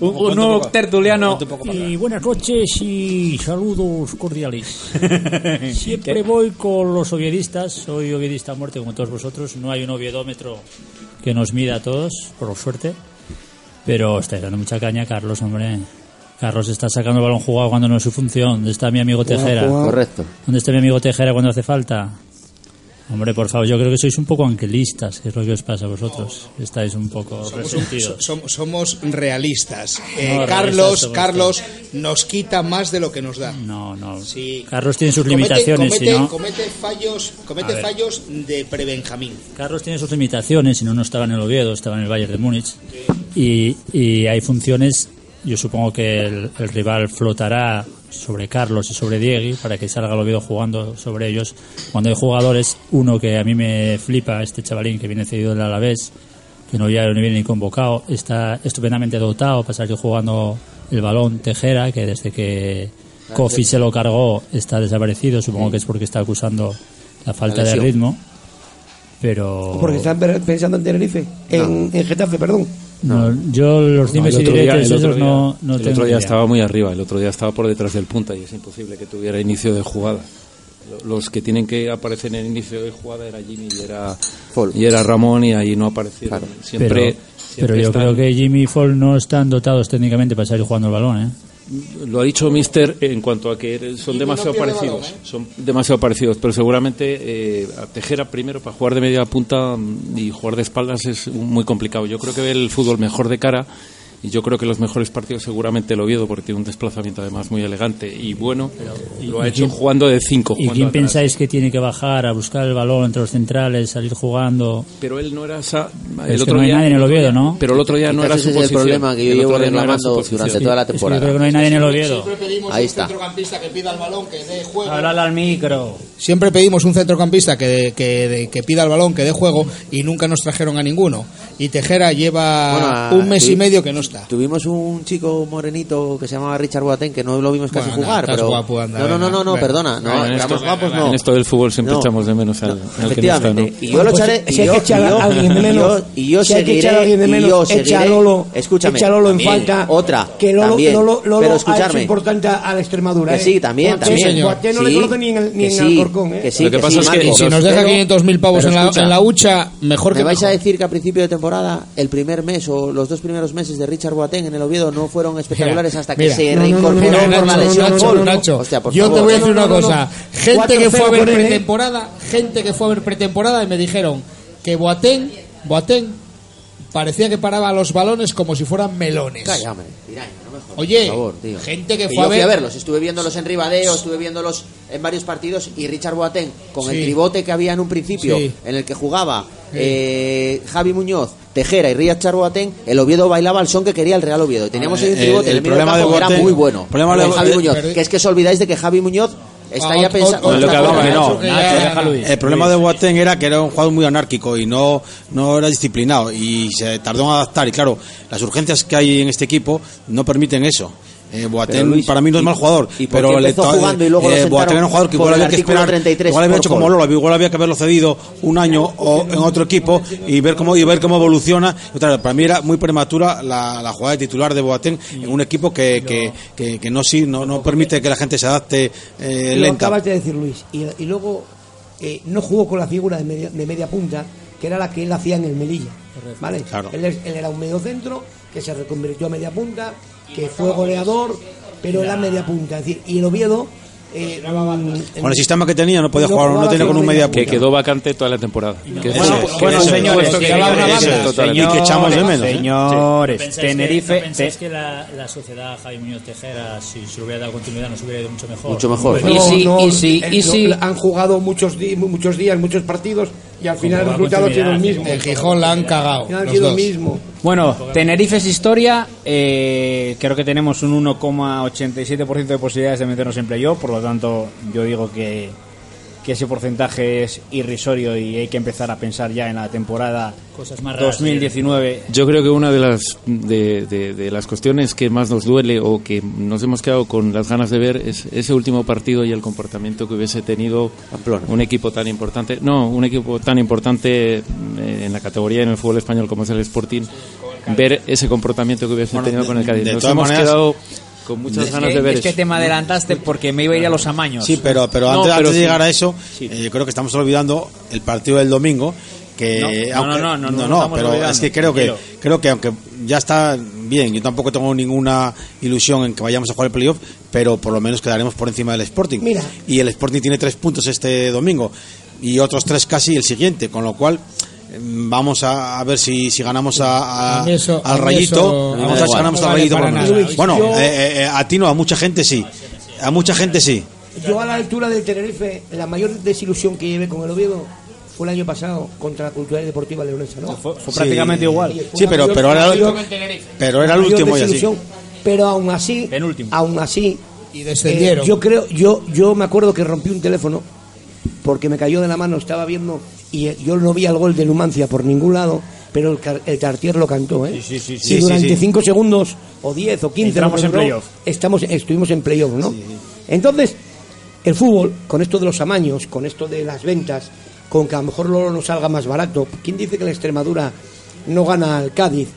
un, un nuevo tertuliano. Y buenas noches y saludos cordiales. Siempre voy con los oviedistas, soy oviedista a muerte como todos vosotros. No hay un oviedómetro que nos mida a todos, por suerte. Pero estáis dando mucha caña, Carlos, hombre. Carlos está sacando el balón jugado cuando no es su función. ¿Dónde está mi amigo Tejera? Correcto. ¿Dónde está mi amigo Tejera cuando hace falta? Hombre, por favor, yo creo que sois un poco angelistas, que es lo que os pasa a vosotros. Estáis un poco Somos, resentidos. somos realistas. Eh, No, Carlos, Carlos nos quita más de lo que nos da. No, no. Sí. Carlos tiene sus Comete- limitaciones, comete, comete fallos, comete fallos de prebenjamín. Carlos tiene sus limitaciones, si no, no estaba en el Oviedo, estaba en el Bayern de Múnich. Y, y hay funciones, yo supongo que el, el rival flotará sobre Carlos y sobre Diego para que salga el Oviedo jugando sobre ellos. Cuando hay jugadores, uno que a mí me flipa, este chavalín que viene cedido del Alavés, que no, ya no viene ni convocado, está estupendamente dotado para salir jugando el balón Tejera, que desde que Kofi se lo cargó está desaparecido, supongo que es porque está acusando la falta de ritmo. Pero Porque están pensando en Tenerife, en, en Getafe, perdón. No, yo los No, dimes el y diretes el otro día- no, no el otro día idea. estaba muy arriba, el otro día estaba por detrás del punta y es imposible que tuviera inicio de jugada. Lo- Los que tienen que aparecer en el inicio de jugada era Jimmy y era, y era Ramón y ahí no aparecieron. Siempre, pero, siempre pero yo están- creo que Jimmy y Fall no están dotados técnicamente para salir jugando el balón, ¿eh? Lo ha dicho Mister en cuanto a que son demasiado parecidos. balón, ¿eh? Son demasiado parecidos, pero seguramente eh, a Tejera primero para jugar de media punta mm, y jugar de espaldas es muy complicado. Yo creo que ve el fútbol mejor de cara y yo creo que los mejores partidos seguramente el Oviedo porque tiene un desplazamiento además muy elegante y bueno. lo ha ¿y hecho quién- jugando de cinco. ¿Y jugando quién atrás. pensáis que tiene que bajar a buscar el balón entre los centrales, salir jugando? Pero él no era esa. Es que no hay nadie en el Oviedo, ¿no? Pero el otro día no era ese su es el posición. problema que yo El llevo otro día no reclamando posición. durante toda la Es que yo temporada. creo que no hay nadie en el Oviedo. Siempre pedimos Ahí un está. centrocampista que pida el balón, que dé juego. Háblale al micro. Siempre pedimos un centrocampista que, que, de- que pida el balón, que dé juego, y nunca nos trajeron a ninguno. Y Tejera lleva Bueno, a- un mes y tuvi- medio que no está. Tuvimos un chico morenito que se llamaba Richard Boateng que no lo vimos casi Bueno, jugar, pero guapo, anda, no, no, no, no, no, perdona, no, en esto- guapos, no. En esto del fútbol siempre No. echamos de menos al, al que no está, ¿no? Efectivamente. Y yo lo Pues, echaré. si y hay yo- que echar y a yo- alguien de menos, y yo si hay que seguiré, echar a alguien de y menos, yo echa a seguiré- Lolo, Escúchame. echa a Lolo en falta. Otra. Que Lolo, también. Lolo, Lolo pero ha hecho escucharme. importante a la Extremadura. Que ¿eh? sí, también, también. señor. No le conoce ni en, el, ni en sí, Alcorcón. ¿eh? que sí, Lo que que pasa es que-. Si nos deja Pero- 500.000 pavos en la, escucha, en la hucha, mejor ¿Me que vais a decir que a principio de temporada, el primer mes o los dos primeros meses de Richard Boateng en el Oviedo no fueron espectaculares hasta que mira. se reincorporó por la lesión? yo te voy a decir una cosa. Gente que fue a ver 4-0 con él, ¿eh? pretemporada, gente que fue a ver pretemporada y me dijeron que Boateng, Boateng parecía que paraba los balones como si fueran melones. Calla, hombre, tiraña, no me jodas, Oye, por favor, tío. gente que Que fue yo a fui ver- a verlos, estuve viéndolos en Ribadeo, estuve viéndolos en varios partidos y Richard Boateng con el Sí. tribote que había en un principio Sí. en el que jugaba eh, Javi Muñoz, Tejera y Richard Boateng, el Oviedo bailaba al son que quería el Real Oviedo. Y teníamos ahí un El- tribote el el problema de que era Boateng- muy bueno. problema de- Javi de- Muñoz, pero- que es que os olvidáis de que Javi Muñoz está ya pensando lo que hablaba, que no. El problema de Boateng era que era un jugador muy anárquico y no, no era disciplinado y se tardó en adaptar. Y claro, las urgencias que hay en este equipo no permiten eso. Eh, Boateng Pero, Luis, para mí no es ¿y- mal jugador, y pero to- jugando y luego lo eh, Boateng era un jugador que igual el había que esperar, 33 igual había hecho como? Lola, igual había que haberlo cedido un año o en otro equipo y ver cómo y ver cómo evoluciona. Otra para mí era muy prematura la, la jugada de titular de Boateng en un equipo que, que, que, que no sí no, no permite que la gente se adapte eh, Lo lenta. acabas de decir, Luis. Y, y luego eh, no jugó con la figura de media, de media punta, que era la que él hacía en el Melilla. ¿vale? Claro. Él era un medio centro que se reconvirtió a media punta, que fue goleador, pero era media punta. Es decir, y el Oviedo eh, Con el sistema que tenía no podía jugar, no tenía con un media que punta. quedó vacante toda la temporada. Que eso- que Bueno, eso señores, que que- que. Señores, ¿Pensáis Tenerife. Que, ¿Pensáis te- que la, la sociedad Javi Muñoz Tejera, si se le hubiera dado continuidad, nos hubiera ido mucho mejor? Mucho mejor. Bueno, Y si- y si- y no, si- han jugado muchos, muchos días, muchos partidos y al final el resultado ha sido el mismo. En Gijón la han cagado. Al final ha los sido el dos. mismo. Bueno, Tenerife es historia. eh, creo que tenemos un 1,87% de posibilidades de meternos en playoff. Por lo tanto, yo digo que, que ese porcentaje es irrisorio y hay que empezar a pensar ya en la temporada Cosas más raras, 2019. Yo creo que una de las de, de- de las cuestiones que más nos duele o que nos hemos quedado con las ganas de ver es ese último partido y el comportamiento que hubiese tenido Pamplona. un equipo tan importante, no, un equipo tan importante eh, en la categoría en el fútbol español como es el Sporting, ver ese comportamiento que hubiese Bueno, tenido de- con el Cádiz. de Nos hemos maneras- quedado con muchas ganas Es de que- ver es que eso. te me adelantaste porque me iba a ir a los amaños. Sí, pero, pero No, antes, pero antes de sí. llegar a eso, Sí. eh, creo que estamos olvidando el partido del domingo. Que, No, no, aunque- no, no, no, no estamos pero olvidando, es que creo que creo que aunque ya está bien, yo tampoco tengo ninguna ilusión en que vayamos a jugar el playoff, pero por lo menos quedaremos por encima del Sporting. Mira. Y el Sporting tiene tres puntos este domingo y otros tres casi el siguiente, con lo cual vamos a, a ver si, si ganamos a, eso- al rayito, eso- vamos no a ver si vale ganamos al rayito. por menos. Bueno, yo- eh, eh, a ti no, a mucha gente sí, a mucha gente sí. Yo a la altura del Tenerife, la mayor desilusión que llevé con el Oviedo fue el año pasado contra la Cultural Deportiva Leonesa, ¿no? Fue, fue Sí. prácticamente igual. Sí, pero, pero, era, mayor- pero era el último y así. desilusión. Pero aún así, Penúltimo. aún así, Y descendieron. eh, yo creo, yo, yo me acuerdo que rompí un teléfono porque me cayó de la mano, estaba viendo y yo no vi el gol de Numancia por ningún lado, pero el, el Tartier lo cantó, ¿eh? Sí, sí, sí, Y sí. durante Sí, sí. 5 segundos o 10 o 15 Entramos en playoff. Estamos, estuvimos en playoff, ¿no? Entonces, el fútbol, con esto de los amaños, con esto de las ventas, con que a lo mejor luego nos salga más barato, ¿quién dice que la Extremadura no gana al Cádiz?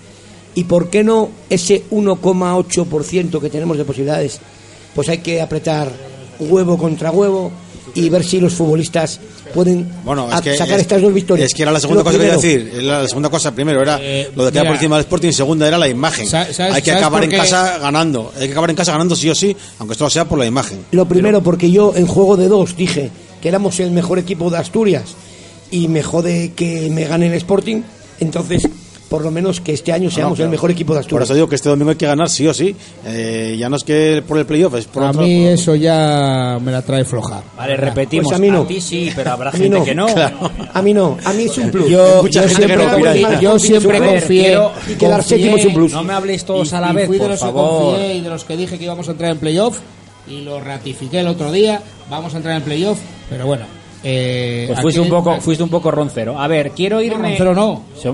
¿Y por qué no ese 1,8% que tenemos de posibilidades? Pues hay que apretar huevo contra huevo y ver si los futbolistas pueden Bueno, a- es que, sacar es, estas dos victorias. es que era la segunda Lo cosa que quería primero. decir. Era la segunda cosa primero era Eh, lo de quedar por encima del Sporting. Segunda era la imagen. Sa- ¿sabes- Hay que acabar en casa ganando. Hay que acabar en casa ganando sí o sí, aunque esto sea por la imagen. Lo primero, porque yo en juego de dos dije que éramos el mejor equipo de Asturias y me jode que me gane el Sporting, entonces por lo menos que este año seamos el mejor equipo de Por Asturias. eso digo que este domingo hay que ganar sí o sí. Eh, ya no es que por el playoff, es por a otro- mí eso ya me la trae floja. Vale, repetimos. Pues a mí no. ti sí, pero habrá A gente no. que no. A mí no, a mí es un plus. Yo, Mucha yo gente que siempre, no opina yo siempre A confié y quedar séptimo es un plus. No me habléis todos y- a la y vez, fui de por los que favor. confié y de los que dije que íbamos a entrar en playoff y lo ratifiqué el otro día. Vamos a entrar en playoff, pero bueno. Eh, Pues fuiste un poco, fuiste un poco roncero. A ver, quiero irme. roncero no. Sí,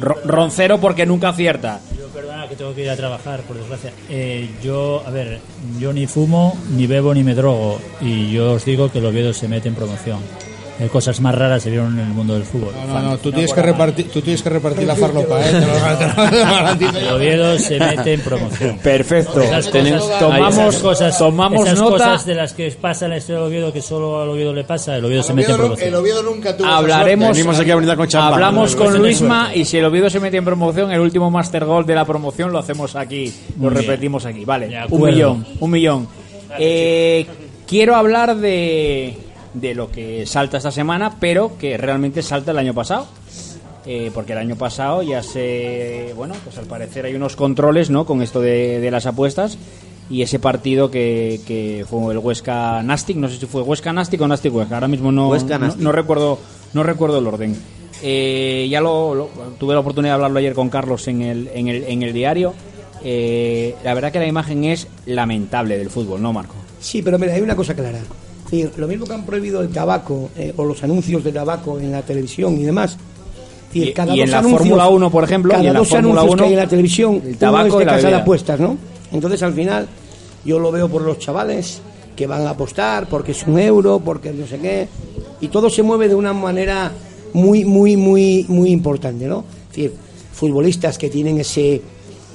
ro- Roncero porque nunca acierta. Yo, perdona, que tengo que ir a trabajar, por desgracia. Eh, yo, a ver, yo ni fumo, ni bebo, ni me drogo. Y yo os digo que el Oviedo se mete en promoción. Eh, cosas más raras se vieron en el mundo del fútbol. No, no, no, tú tienes que repartir, tú tienes que repartir la farlopa, ¿eh? El. Oviedo se mete en promoción. Perfecto. Esas Tenemos- cosas- tomamos, esas cosas, tomamos esas nota. cosas de las que pasa en la historia del Oviedo que solo al Oviedo le pasa, el Oviedo se mete en promoción. el Oviedo nunca tuvo Hablaremos, Venimos aquí a brindar con champán. hablamos con Luisma y si el Oviedo se mete en promoción, el último Master Goal de la promoción lo hacemos aquí, lo Muy bien. repetimos aquí, vale, un millón, un millón. Eh, quiero hablar de, de lo que salta esta semana, pero que realmente salta el año pasado. Eh, porque el año pasado ya se. Bueno, pues al parecer hay unos controles, ¿no? Con esto de, de las apuestas. Y ese partido que, que fue el Huesca Nastic, no sé si fue Huesca Nastic o Nastic Huesca, ahora mismo no, Huesca no, no recuerdo no recuerdo el orden. Eh, ya lo, lo- tuve la oportunidad de hablarlo ayer con Carlos en el, en el, en el diario. Eh, la verdad que la imagen es lamentable del fútbol, ¿no, Marco? Sí, pero mira, hay una cosa clara. Es decir, lo mismo que han prohibido el tabaco eh, o los anuncios de tabaco en la televisión y demás. Es decir, Y- cada y dos en la anuncios- Fórmula 1, por ejemplo, cada y en la dos anuncios que 1, hay en la televisión, el tabaco de casa de apuestas, ¿no? Entonces, al final, yo lo veo por los chavales que van a apostar porque es un euro, porque no sé qué, y todo se mueve de una manera muy, muy, muy, muy importante, ¿no? Es decir, futbolistas que tienen ese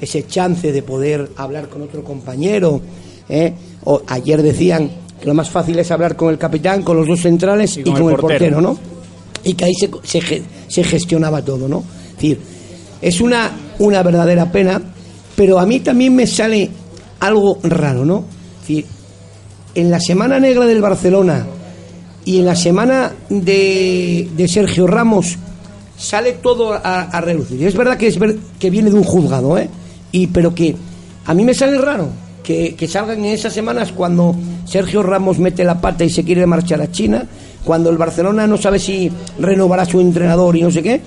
ese chance de poder hablar con otro compañero, ¿eh? o ayer decían que lo más fácil es hablar con el capitán, con los dos centrales y, con, el portero, ¿no? Y que ahí se, se, ge- se gestionaba todo, ¿no? Es decir, es una, una verdadera pena, pero a mí también me sale algo raro, ¿no? Es decir, en la semana negra del Barcelona y en la semana de, de Sergio Ramos sale todo a, a relucir. Es verdad que es ver- que viene de un juzgado, ¿eh? Y, pero que a mí me sale raro que, que salgan en esas semanas cuando Sergio Ramos mete la pata y se quiere marchar a China, cuando el Barcelona no sabe si renovará su entrenador y no sé qué,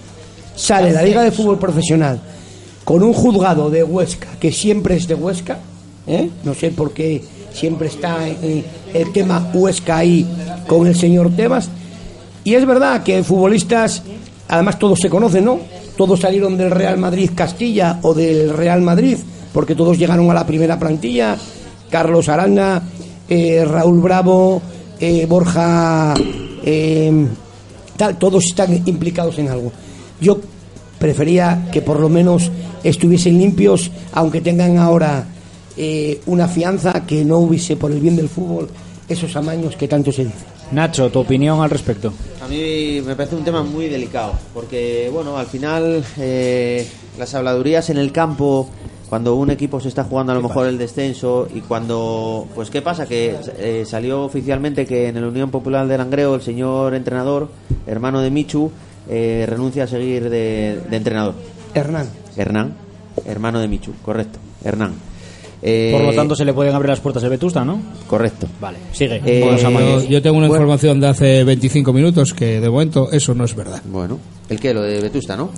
sale la Liga de Fútbol Profesional con un juzgado de Huesca, que siempre es de Huesca, ¿eh? no sé por qué siempre está eh, el tema Huesca ahí con el señor Tebas, y es verdad que futbolistas, además todos se conocen, ¿no? Todos salieron del Real Madrid Castilla o del Real Madrid, porque todos llegaron a la primera plantilla. Carlos Aranda, eh, Raúl Bravo, eh, Borja, eh, tal, todos están implicados en algo. Yo prefería que por lo menos estuviesen limpios, aunque tengan ahora eh, una fianza que no hubiese por el bien del fútbol esos amaños que tanto se dice. Nacho, tu opinión al respecto. A mí me parece un tema muy delicado, porque bueno, al final eh, las habladurías en el campo, cuando un equipo se está jugando a lo mejor el descenso y cuando, pues qué pasa, que eh, salió oficialmente que en el Unión Popular de Langreo el señor entrenador, hermano de Michu, eh, renuncia a seguir de, de entrenador. Hernán. Hernán, hermano de Michu, correcto, Hernán. Eh, Por lo tanto, se le pueden abrir las puertas de Vetusta, ¿no? Correcto. Vale, sigue. Eh, Yo, yo tengo una Bueno. información de hace 25 minutos que de momento eso no es verdad. Bueno, ¿el qué? Lo de Vetusta, ¿no?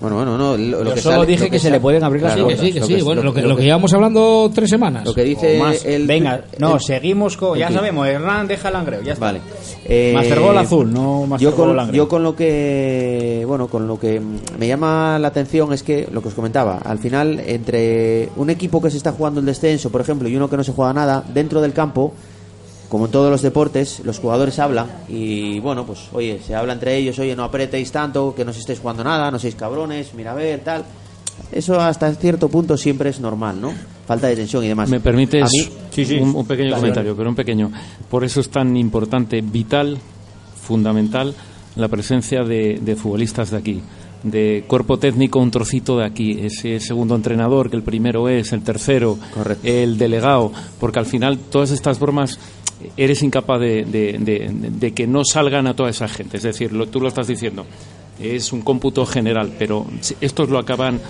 Bueno, bueno, no. Lo, lo Yo que solo sale- dije lo que se le pueden abrir las claro, que sí, que lo sí. que- bueno, lo que, lo lo que llevamos hablando tres semanas. Lo que dice más. el. Venga, no, el- seguimos con. Ya sabemos, Hernán deja el langreo, ya está. Vale. Eh, Master Gol azul, no Master yo con, yo con lo que bueno con lo que me llama la atención es que lo que os comentaba al final entre un equipo que se está jugando el descenso por ejemplo y uno que no se juega nada dentro del campo como en todos los deportes los jugadores hablan y bueno pues oye se habla entre ellos oye no apretéis tanto que no os estéis jugando nada no seáis cabrones mira a ver tal eso hasta cierto punto siempre es normal no falta de tensión y demás ¿Me permites un, un pequeño comentario, pero un pequeño? Por eso es tan importante, vital, fundamental, la presencia de, de futbolistas de aquí. De cuerpo técnico, un trocito de aquí. Ese segundo entrenador, que el primero es, el tercero, el delegado. Porque al final, todas estas bromas eres incapaz de, de- de- de que no salgan a toda esa gente. Es decir, lo- tú lo estás diciendo. Es un cómputo general, pero estos lo acaban,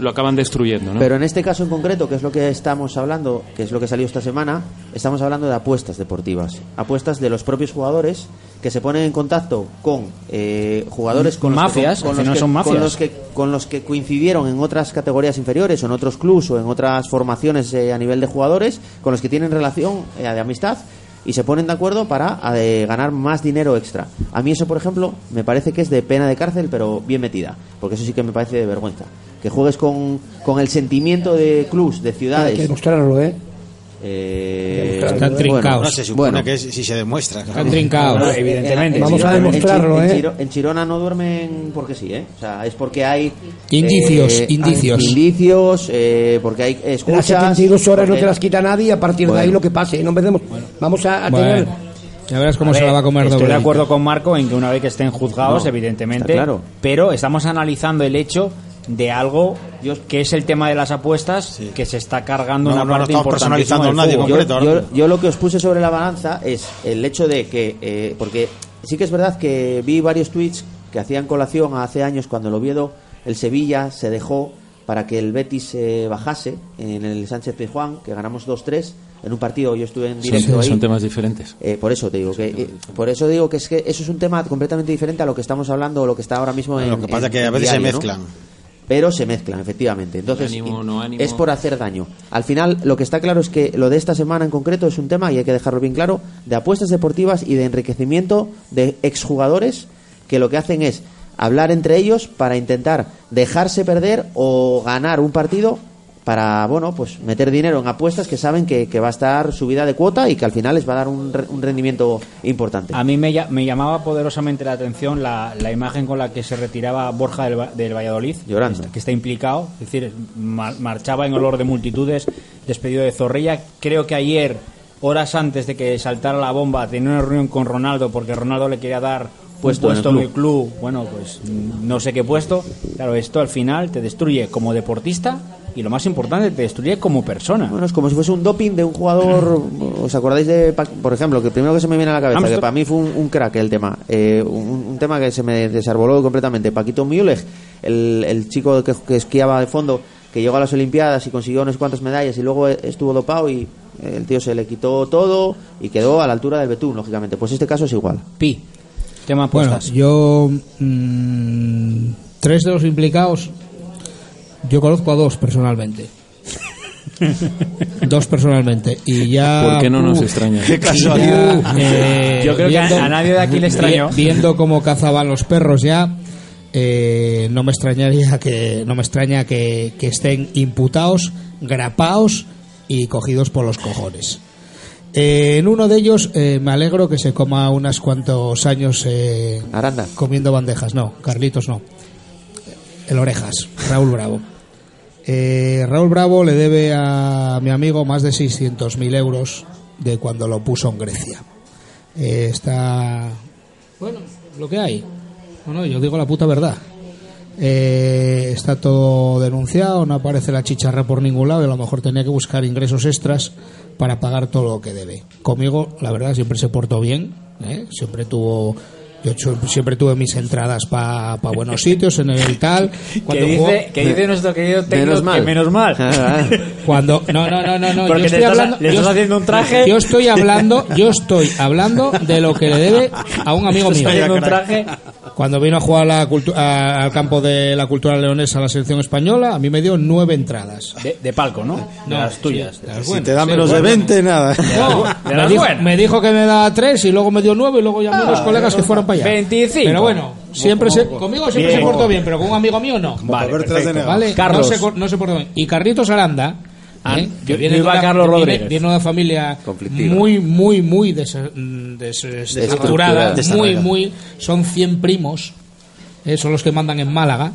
lo acaban destruyendo. ¿no? Pero en este caso en concreto, que es lo que estamos hablando, que es lo que salió esta semana, estamos hablando de apuestas deportivas. Apuestas de los propios jugadores que se ponen en contacto con eh, jugadores con Mafias, los que, con, los que, son mafias. con los que con los que coincidieron en otras categorías inferiores o en otros clubs o en otras formaciones eh, a nivel de jugadores con los que tienen relación eh, de amistad y se ponen de acuerdo para eh, ganar más dinero extra. A mí eso, por ejemplo, me parece que es de pena de cárcel, pero bien metida, porque eso sí que me parece de vergüenza. Que juegues con, con el sentimiento de clubs, de ciudades. Hay que ¿eh? Eh, Están trincados. bueno, No se supone bueno. que es- si se demuestra. Están trincados. Bueno, evidentemente. en- en Vamos a Chirona- en demostrarlo, Chi- en ¿eh? Chiro- En Chirona no duermen porque sí, ¿eh? O sea, es porque hay... Indicios, eh, indicios. hay Indicios, eh, porque hay escuchas... Las 72 horas no porque- te las quita nadie y a partir de Bueno. ahí lo que pase. No empecemos. Vamos a, a tener. Ya verás cómo A se ver, la va a comer Estoy doble. de acuerdo con Marco en que una vez que estén juzgados, No, evidentemente, claro. pero estamos analizando el hecho de algo que es el tema de las apuestas que se está cargando No, una no, no parte personalizando del a nadie yo, lo que os puse sobre la balanza es el hecho de que, eh, porque sí que es verdad que vi varios tweets que hacían colación hace años cuando el Oviedo, el Sevilla se dejó para que el Betis se bajase en el Sánchez Pizjuán, que ganamos 2-3 en un partido, yo estuve en directo ahí. son temas diferentes. Eh, por eso te digo que eh, por eso digo que es que eso es un tema completamente diferente a lo que estamos hablando o lo que está ahora mismo en Lo que pasa en- es que a veces se ¿no? Pero se mezclan efectivamente entonces Ánimo, no ánimo. es por hacer daño al final lo que está claro es que lo de esta semana en concreto es un tema y hay que dejarlo bien claro de apuestas deportivas y de enriquecimiento de exjugadores que lo que hacen es hablar entre ellos para intentar dejarse perder o ganar un partido para bueno pues meter dinero en apuestas que saben que, que va a estar subida de cuota y que al final les va a dar un, re- un rendimiento importante A mí me, lla- me llamaba poderosamente la atención la, la imagen con la que se retiraba Borja del, del Valladolid, Llorando. que está, que está implicado, es decir, mar- marchaba en olor de multitudes, despedido de Zorrilla. Creo que ayer, horas antes de que saltara la bomba, tenía una reunión con Ronaldo porque Ronaldo le quería dar Puesto un en el puesto en club. el club. Bueno, pues mm, no sé qué puesto. Claro, esto al final te destruye como deportista y lo más importante, te destruye como persona. Bueno, es como si fuese un doping de un jugador. ¿Os acordáis de, Pa- por ejemplo, que el primero que se me viene a la cabeza, Armstrong. que para mí fue un, un crack el tema, eh, un, un tema que se me desarboló completamente. Paquito Müller, el, el chico que, que esquiaba de fondo, que llegó a las Olimpiadas y consiguió unas cuantas medallas y luego estuvo dopado y el tío se le quitó todo y quedó a la altura del Betún, lógicamente. Pues este caso es igual. Pi, tema Bueno, apuestas. yo. mm, tres de los implicados. Yo conozco a dos personalmente. dos personalmente. Y ya. ¿Por qué no nos uf, extraña? Qué casualidad. eh, Yo creo que a- a nadie de aquí le extrañó. vi- Viendo cómo cazaban los perros ya, eh, no me extrañaría que no me extraña que, que estén imputados, grapaos y cogidos por los cojones. Eh, en uno de ellos eh, me alegro que se coma unos cuantos años eh, Aranda. comiendo bandejas. No, Carlitos no. El Orejas, Raúl Bravo. Eh, Raúl Bravo le debe a mi amigo más de 600.000 euros de cuando lo puso en Grecia. Eh, está. Bueno, lo que hay. Bueno, yo digo la puta verdad. Eh, está todo denunciado, no aparece la chicharra por ningún lado y a lo mejor tenía que buscar ingresos extras para pagar todo lo que debe. Conmigo, la verdad, siempre se portó bien, ¿eh? siempre tuvo. Yo siempre tuve mis entradas para buenos sitios en el tal. Que Cuando dice, jugó- que dice nuestro querido técnico Menos mal. que menos mal. cuando no no no no no Porque yo estoy estás- hablando le yo estás est- haciendo un traje. yo estoy hablando yo estoy hablando de lo que le debe a un amigo mío Estás haciendo un traje. Cuando vino a jugar a la a- al campo de la cultura leonesa a la selección española a mí me dio nueve entradas De, de palco, ¿no? De No, las sí, tuyas. de las Si te da sí, menos de bueno. 20, nada. No, de me, las dijo, me dijo que me daba tres y luego me dio nueve y luego llamé a los colegas que fueron para allá 25. pero bueno siempre se, conmigo siempre Bien. se portó bien pero con un amigo mío no denegado. ¿Vale? Carlos. No se, no se portó bien. Y Carlitos Aranda, Ah, ¿eh? yo- viene yo iba de una- Carlos viene- Rodríguez. Viene de una familia Conflictiva. muy, muy, muy des- des- desestructurada. Muy, muy. Son 100 primos. eh, son los que mandan en Málaga.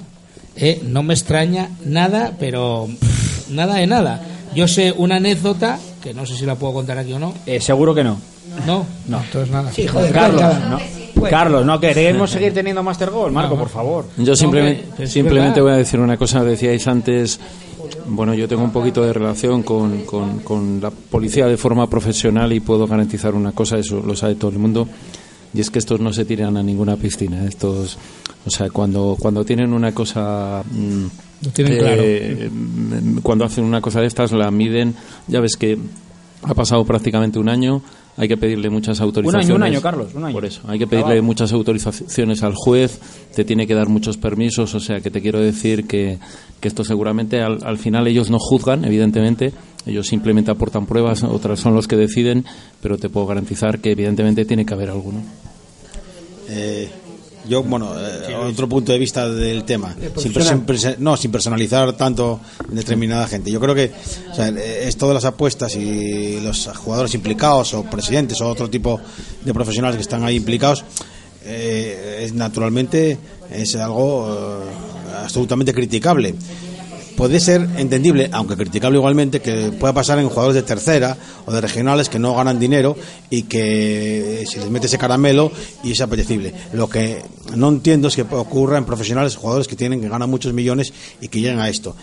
eh, no me extraña nada, pero pff, nada de nada. Yo sé una anécdota, que no sé si la puedo contar aquí o no. Eh, seguro que no. No, no, entonces nada. Carlos, no. Carlos, no, queremos seguir teniendo Master Goal. Marco, por favor. Yo simplemente, simplemente voy a decir una cosa. Decíais antes, bueno, yo tengo un poquito de relación con, con- con la policía de forma profesional y puedo garantizar una cosa, eso lo sabe todo el mundo, y es que estos no se tiran a ninguna piscina. Estos, o sea, cuando, cuando tienen una cosa... mm, Lo tienen claro. mm, Cuando hacen una cosa de estas, la miden. Ya ves que ha pasado prácticamente un año. Hay que pedirle muchas autorizaciones. un año, Carlos, un año. Por eso, hay que pedirle muchas autorizaciones al juez, te tiene que dar muchos permisos, o sea que te quiero decir que, que esto seguramente al, al final ellos no juzgan, evidentemente, ellos simplemente aportan pruebas, otras son los que deciden, pero te puedo garantizar que evidentemente tiene que haber alguno. Eh, yo, bueno, eh, otro punto de vista del tema, sin, no, sin personalizar tanto en determinada gente. Yo creo que o sea, esto de las apuestas y los jugadores implicados o presidentes o otro tipo de profesionales que están ahí implicados, eh, es naturalmente es algo eh, absolutamente criticable. Puede ser entendible, aunque criticable igualmente, que pueda pasar en jugadores de tercera o de regionales que no ganan dinero y que si les mete ese caramelo y es apetecible. Lo que no entiendo es que ocurra en profesionales, jugadores que tienen que ganan muchos millones y que llegan a esto.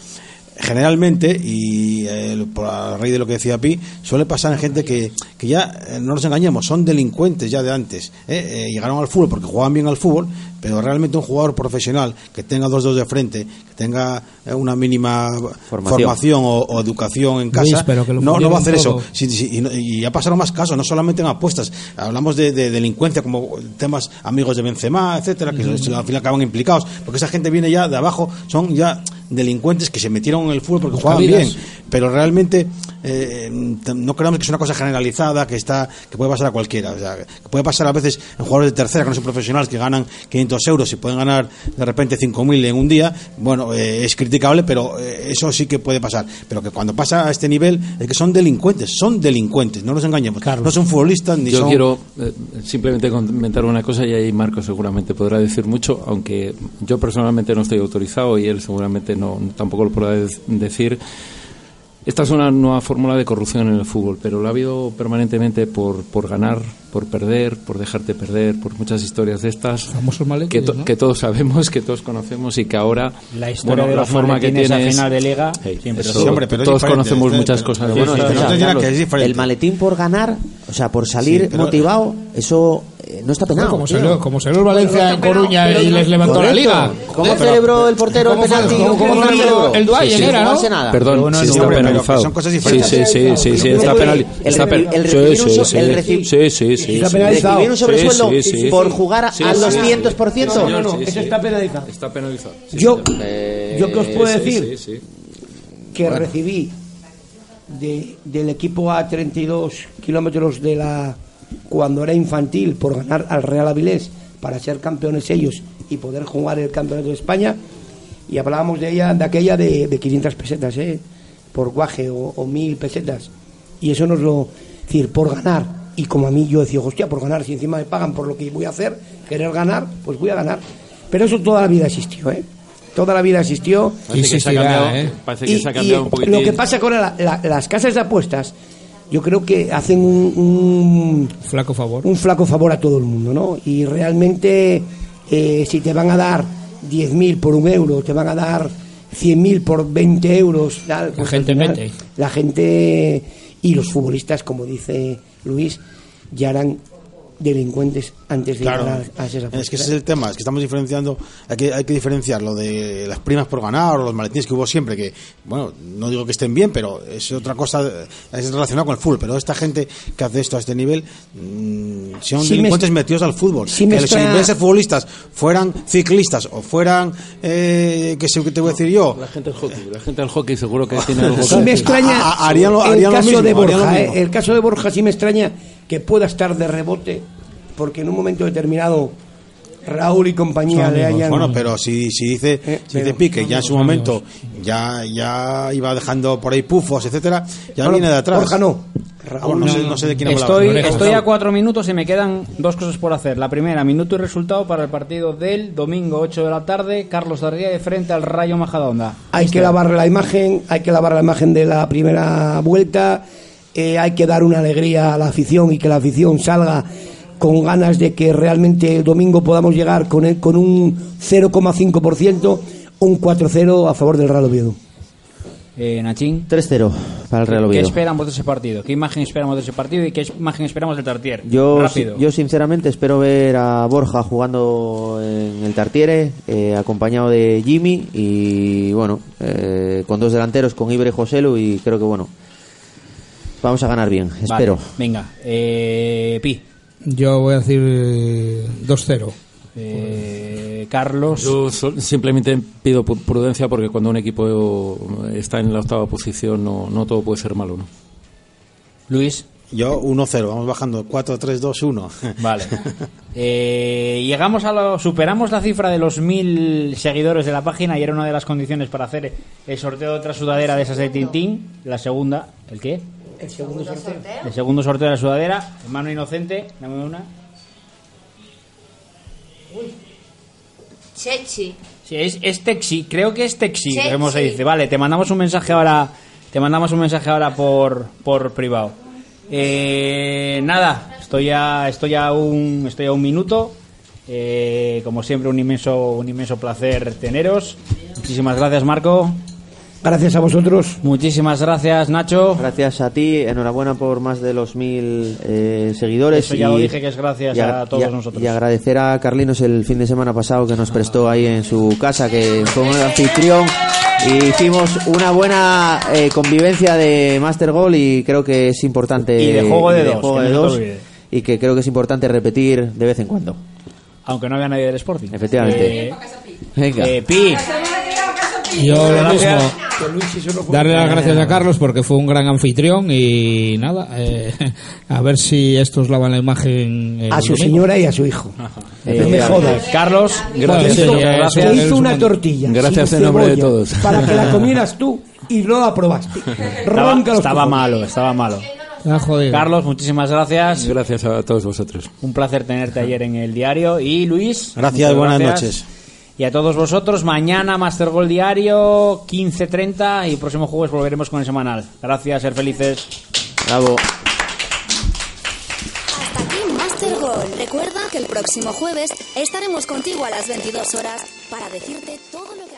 Generalmente, y eh, por a raíz de lo que decía Pi, suele pasar en gente que, que ya, eh, no nos engañemos, son delincuentes ya de antes. ¿eh? Eh, llegaron al fútbol porque jugaban bien al fútbol, pero realmente un jugador profesional que tenga dos dos de frente, que tenga eh, una mínima formación, Formación. o, o educación en Luis, casa, pero que lo no, no va a hacer eso. todo. Sí, sí, y, no- y ya pasaron más casos, no solamente en apuestas. Hablamos de, de delincuencia, como temas amigos de Benzema, etcétera, que al final acaban implicados. Porque esa gente viene ya de abajo, son ya delincuentes que se metieron en el fútbol porque jugaban bien. Pero realmente eh, no creamos que es una cosa generalizada que está que puede pasar a cualquiera. O sea, que puede pasar a veces en jugadores de tercera que no son profesionales que ganan 500 euros y pueden ganar de repente 5.000 en un día. Bueno, eh, es criticable, pero eh, eso sí que puede pasar. Pero que cuando pasa a este nivel es que son delincuentes, son delincuentes, no nos engañemos. No son futbolistas ni Yo son. quiero eh, simplemente comentar una cosa y ahí Marco seguramente podrá decir mucho, aunque yo personalmente no estoy autorizado y él seguramente no tampoco lo de- decir. esta es una nueva fórmula de corrupción en el fútbol, pero lo ha habido permanentemente por, por ganar, por perder, por dejarte perder, por muchas historias de estas Famosos que, maletines, to- ¿no? que todos sabemos, que todos conocemos y que ahora La historia bueno, de la los forma que tienes final de liga Hey, siempre eso- Sí, hombre, pero todos conocemos es- muchas pero- cosas pero bueno, pero no que el maletín por ganar, o sea, por salir Sí, pero- motivado, eso eh, no está penado. como, salió, como el Valencia Bueno, no en Coruña pero y les levantó la liga. ¿Cómo celebró el portero el ¿Cómo fue- penalti? cómo- cómo ¿Cómo celebró? celebró? El sí, era, no ¿no? hace nada. Perdón, sí está penalizado. son cosas Sí, diferentes. sí, sí, sí, sí, está El- penalizado. el recibir un sobresueldo por jugar Sí, al sí, sí. 200%. No, no, no, sí. está penalizado. Está penalizado. Sí, Yo, que os puedo decir que recibí de- del equipo a 32 kilómetros de la cuando era infantil por ganar al Real Avilés para ser campeones ellos y poder jugar el campeonato de España y hablábamos de ella de aquella de, de 500 pesetas ¿eh? por guaje o, o 1000 pesetas y eso nos lo es decir por ganar y como a mí yo decía hostia por ganar si encima me pagan por lo que voy a hacer querer ganar pues voy a ganar pero eso toda la vida existió ¿eh? toda la vida existió Parece que se ha cambiado, ¿eh? parece que y, se ha y cambiado un poquitín. lo que pasa con la- la- las casas de apuestas, yo creo que hacen un, un, Flaco favor. un flaco favor a todo el mundo, ¿no? Y realmente, eh, si te van a dar 10.000 por un euro, te van a dar 100.000 por 20 euros, tal, pues gente al final, mete. La gente y los futbolistas, como dice Luis, ya eran delincuentes antes de Claro, llegar a, a esas apuestas. es que ese es el tema, es que estamos diferenciando, hay que, hay que diferenciar lo de las primas por ganar o los maletines que hubo siempre, que, bueno, no digo que estén bien, pero es otra cosa, es relacionado con el fútbol, pero esta gente que hace esto a este nivel mm, son Sí delincuentes metidos al fútbol. sí me que si extraña- en vez de ser futbolistas fueran ciclistas o fueran, eh, que sé que te voy a decir yo, La gente del hockey, la gente del hockey seguro que tiene algo Sí que me extraña A- a- harían lo- el harían lo caso mismo, de harían lo Borja, mismo. ¿eh? el caso de Borja sí me extraña que pueda estar de rebote porque en un momento determinado Raúl y compañía le hayan Bueno, pero si, si dice, Eh, si dice Pique, ya en su momento ya, ya iba dejando por ahí pufos, etcétera, ya viene de atrás. Borja no Raúl no, sé, no sé de quién hablaba. Estoy, Orejas. estoy a cuatro minutos y me quedan dos cosas por hacer. La primera, minuto y resultado para el partido del domingo 8 de la tarde, Carlos Ardía de frente al Rayo Majadahonda. hay que lavar la imagen hay que lavar la imagen de la primera vuelta eh, hay que dar una alegría a la afición y que la afición salga con ganas de que realmente el domingo podamos llegar con, el- con un 0,5% un 4-0 a favor del Real Oviedo Eh, Nachín, 3-0 para el Real ¿qué Oviedo. esperamos de ese partido? ¿Qué imagen esperamos de ese partido y qué imagen esperamos del Tartier? Yo, Rápido. yo sinceramente espero ver a Borja jugando en el Tartiere, eh, acompañado de Jimmy y bueno, eh, con dos delanteros, con Ibre y Joselu y creo que bueno, vamos a ganar bien, Vale, espero. Venga, eh, Pi. Yo voy a decir eh, 2-0. Eh, Carlos. Yo simplemente pido prudencia porque cuando un equipo está en la octava posición no, no todo puede ser malo, ¿no? Luis. Yo 1-0, vamos bajando 4-3-2-1. Vale. Eh, llegamos a lo, superamos la cifra de los mil seguidores de la página y era una de las condiciones para hacer el sorteo de otra sudadera de esas de Tintín. La segunda, ¿el qué? El segundo sorteo El segundo sorteo de la sudadera. Mano inocente, dame una. Chechi. Sí, es, es Texi, creo que es Texi, Texi. como se dice. Vale, te mandamos un mensaje ahora, te mandamos un mensaje ahora por, por privado. Eh, nada, estoy a, estoy a un, estoy a un minuto. Eh, como siempre, un inmenso, un inmenso placer teneros. Muchísimas gracias, Marco. Gracias a vosotros Muchísimas gracias, Nacho. Gracias a ti, enhorabuena por más de los mil eh, seguidores. Eso ya lo dije que es gracias y a todos y nosotros. Y agradecer a Carlinos el fin de semana pasado que nos prestó ahí en su casa, que fue un anfitrión. Y hicimos una buena eh, convivencia de Master Goal y creo que es importante. Y de juego de y dos, juego de no dos, y que creo que es importante repetir de vez en cuando. Aunque no había nadie del Sporting. Efectivamente. Eh, Venga. eh, Pi. Yo lo mismo. Darle las gracias a Carlos porque fue un gran anfitrión y nada, eh, a ver si estos lavan la imagen. el a su domingo. señora y a su hijo Eh, no me jodas Carlos, Gracias, Te hizo- señor. te Gracias. hizo una tortilla Gracias en nombre de todos. para que la comieras tú y no la probaste estaba, estaba malo, estaba malo. Ah. Carlos, muchísimas gracias. Gracias a todos vosotros. Un placer tenerte ayer en el diario. Y Luis. Gracias, buenas gracias. noches. Y a todos vosotros. Mañana Master Goal Diario, 15.30 y el próximo jueves volveremos con el semanal. Gracias, ser felices. Bravo. Hasta aquí Master Goal. Recuerda que el próximo jueves estaremos contigo a las 22 horas para decirte todo lo que.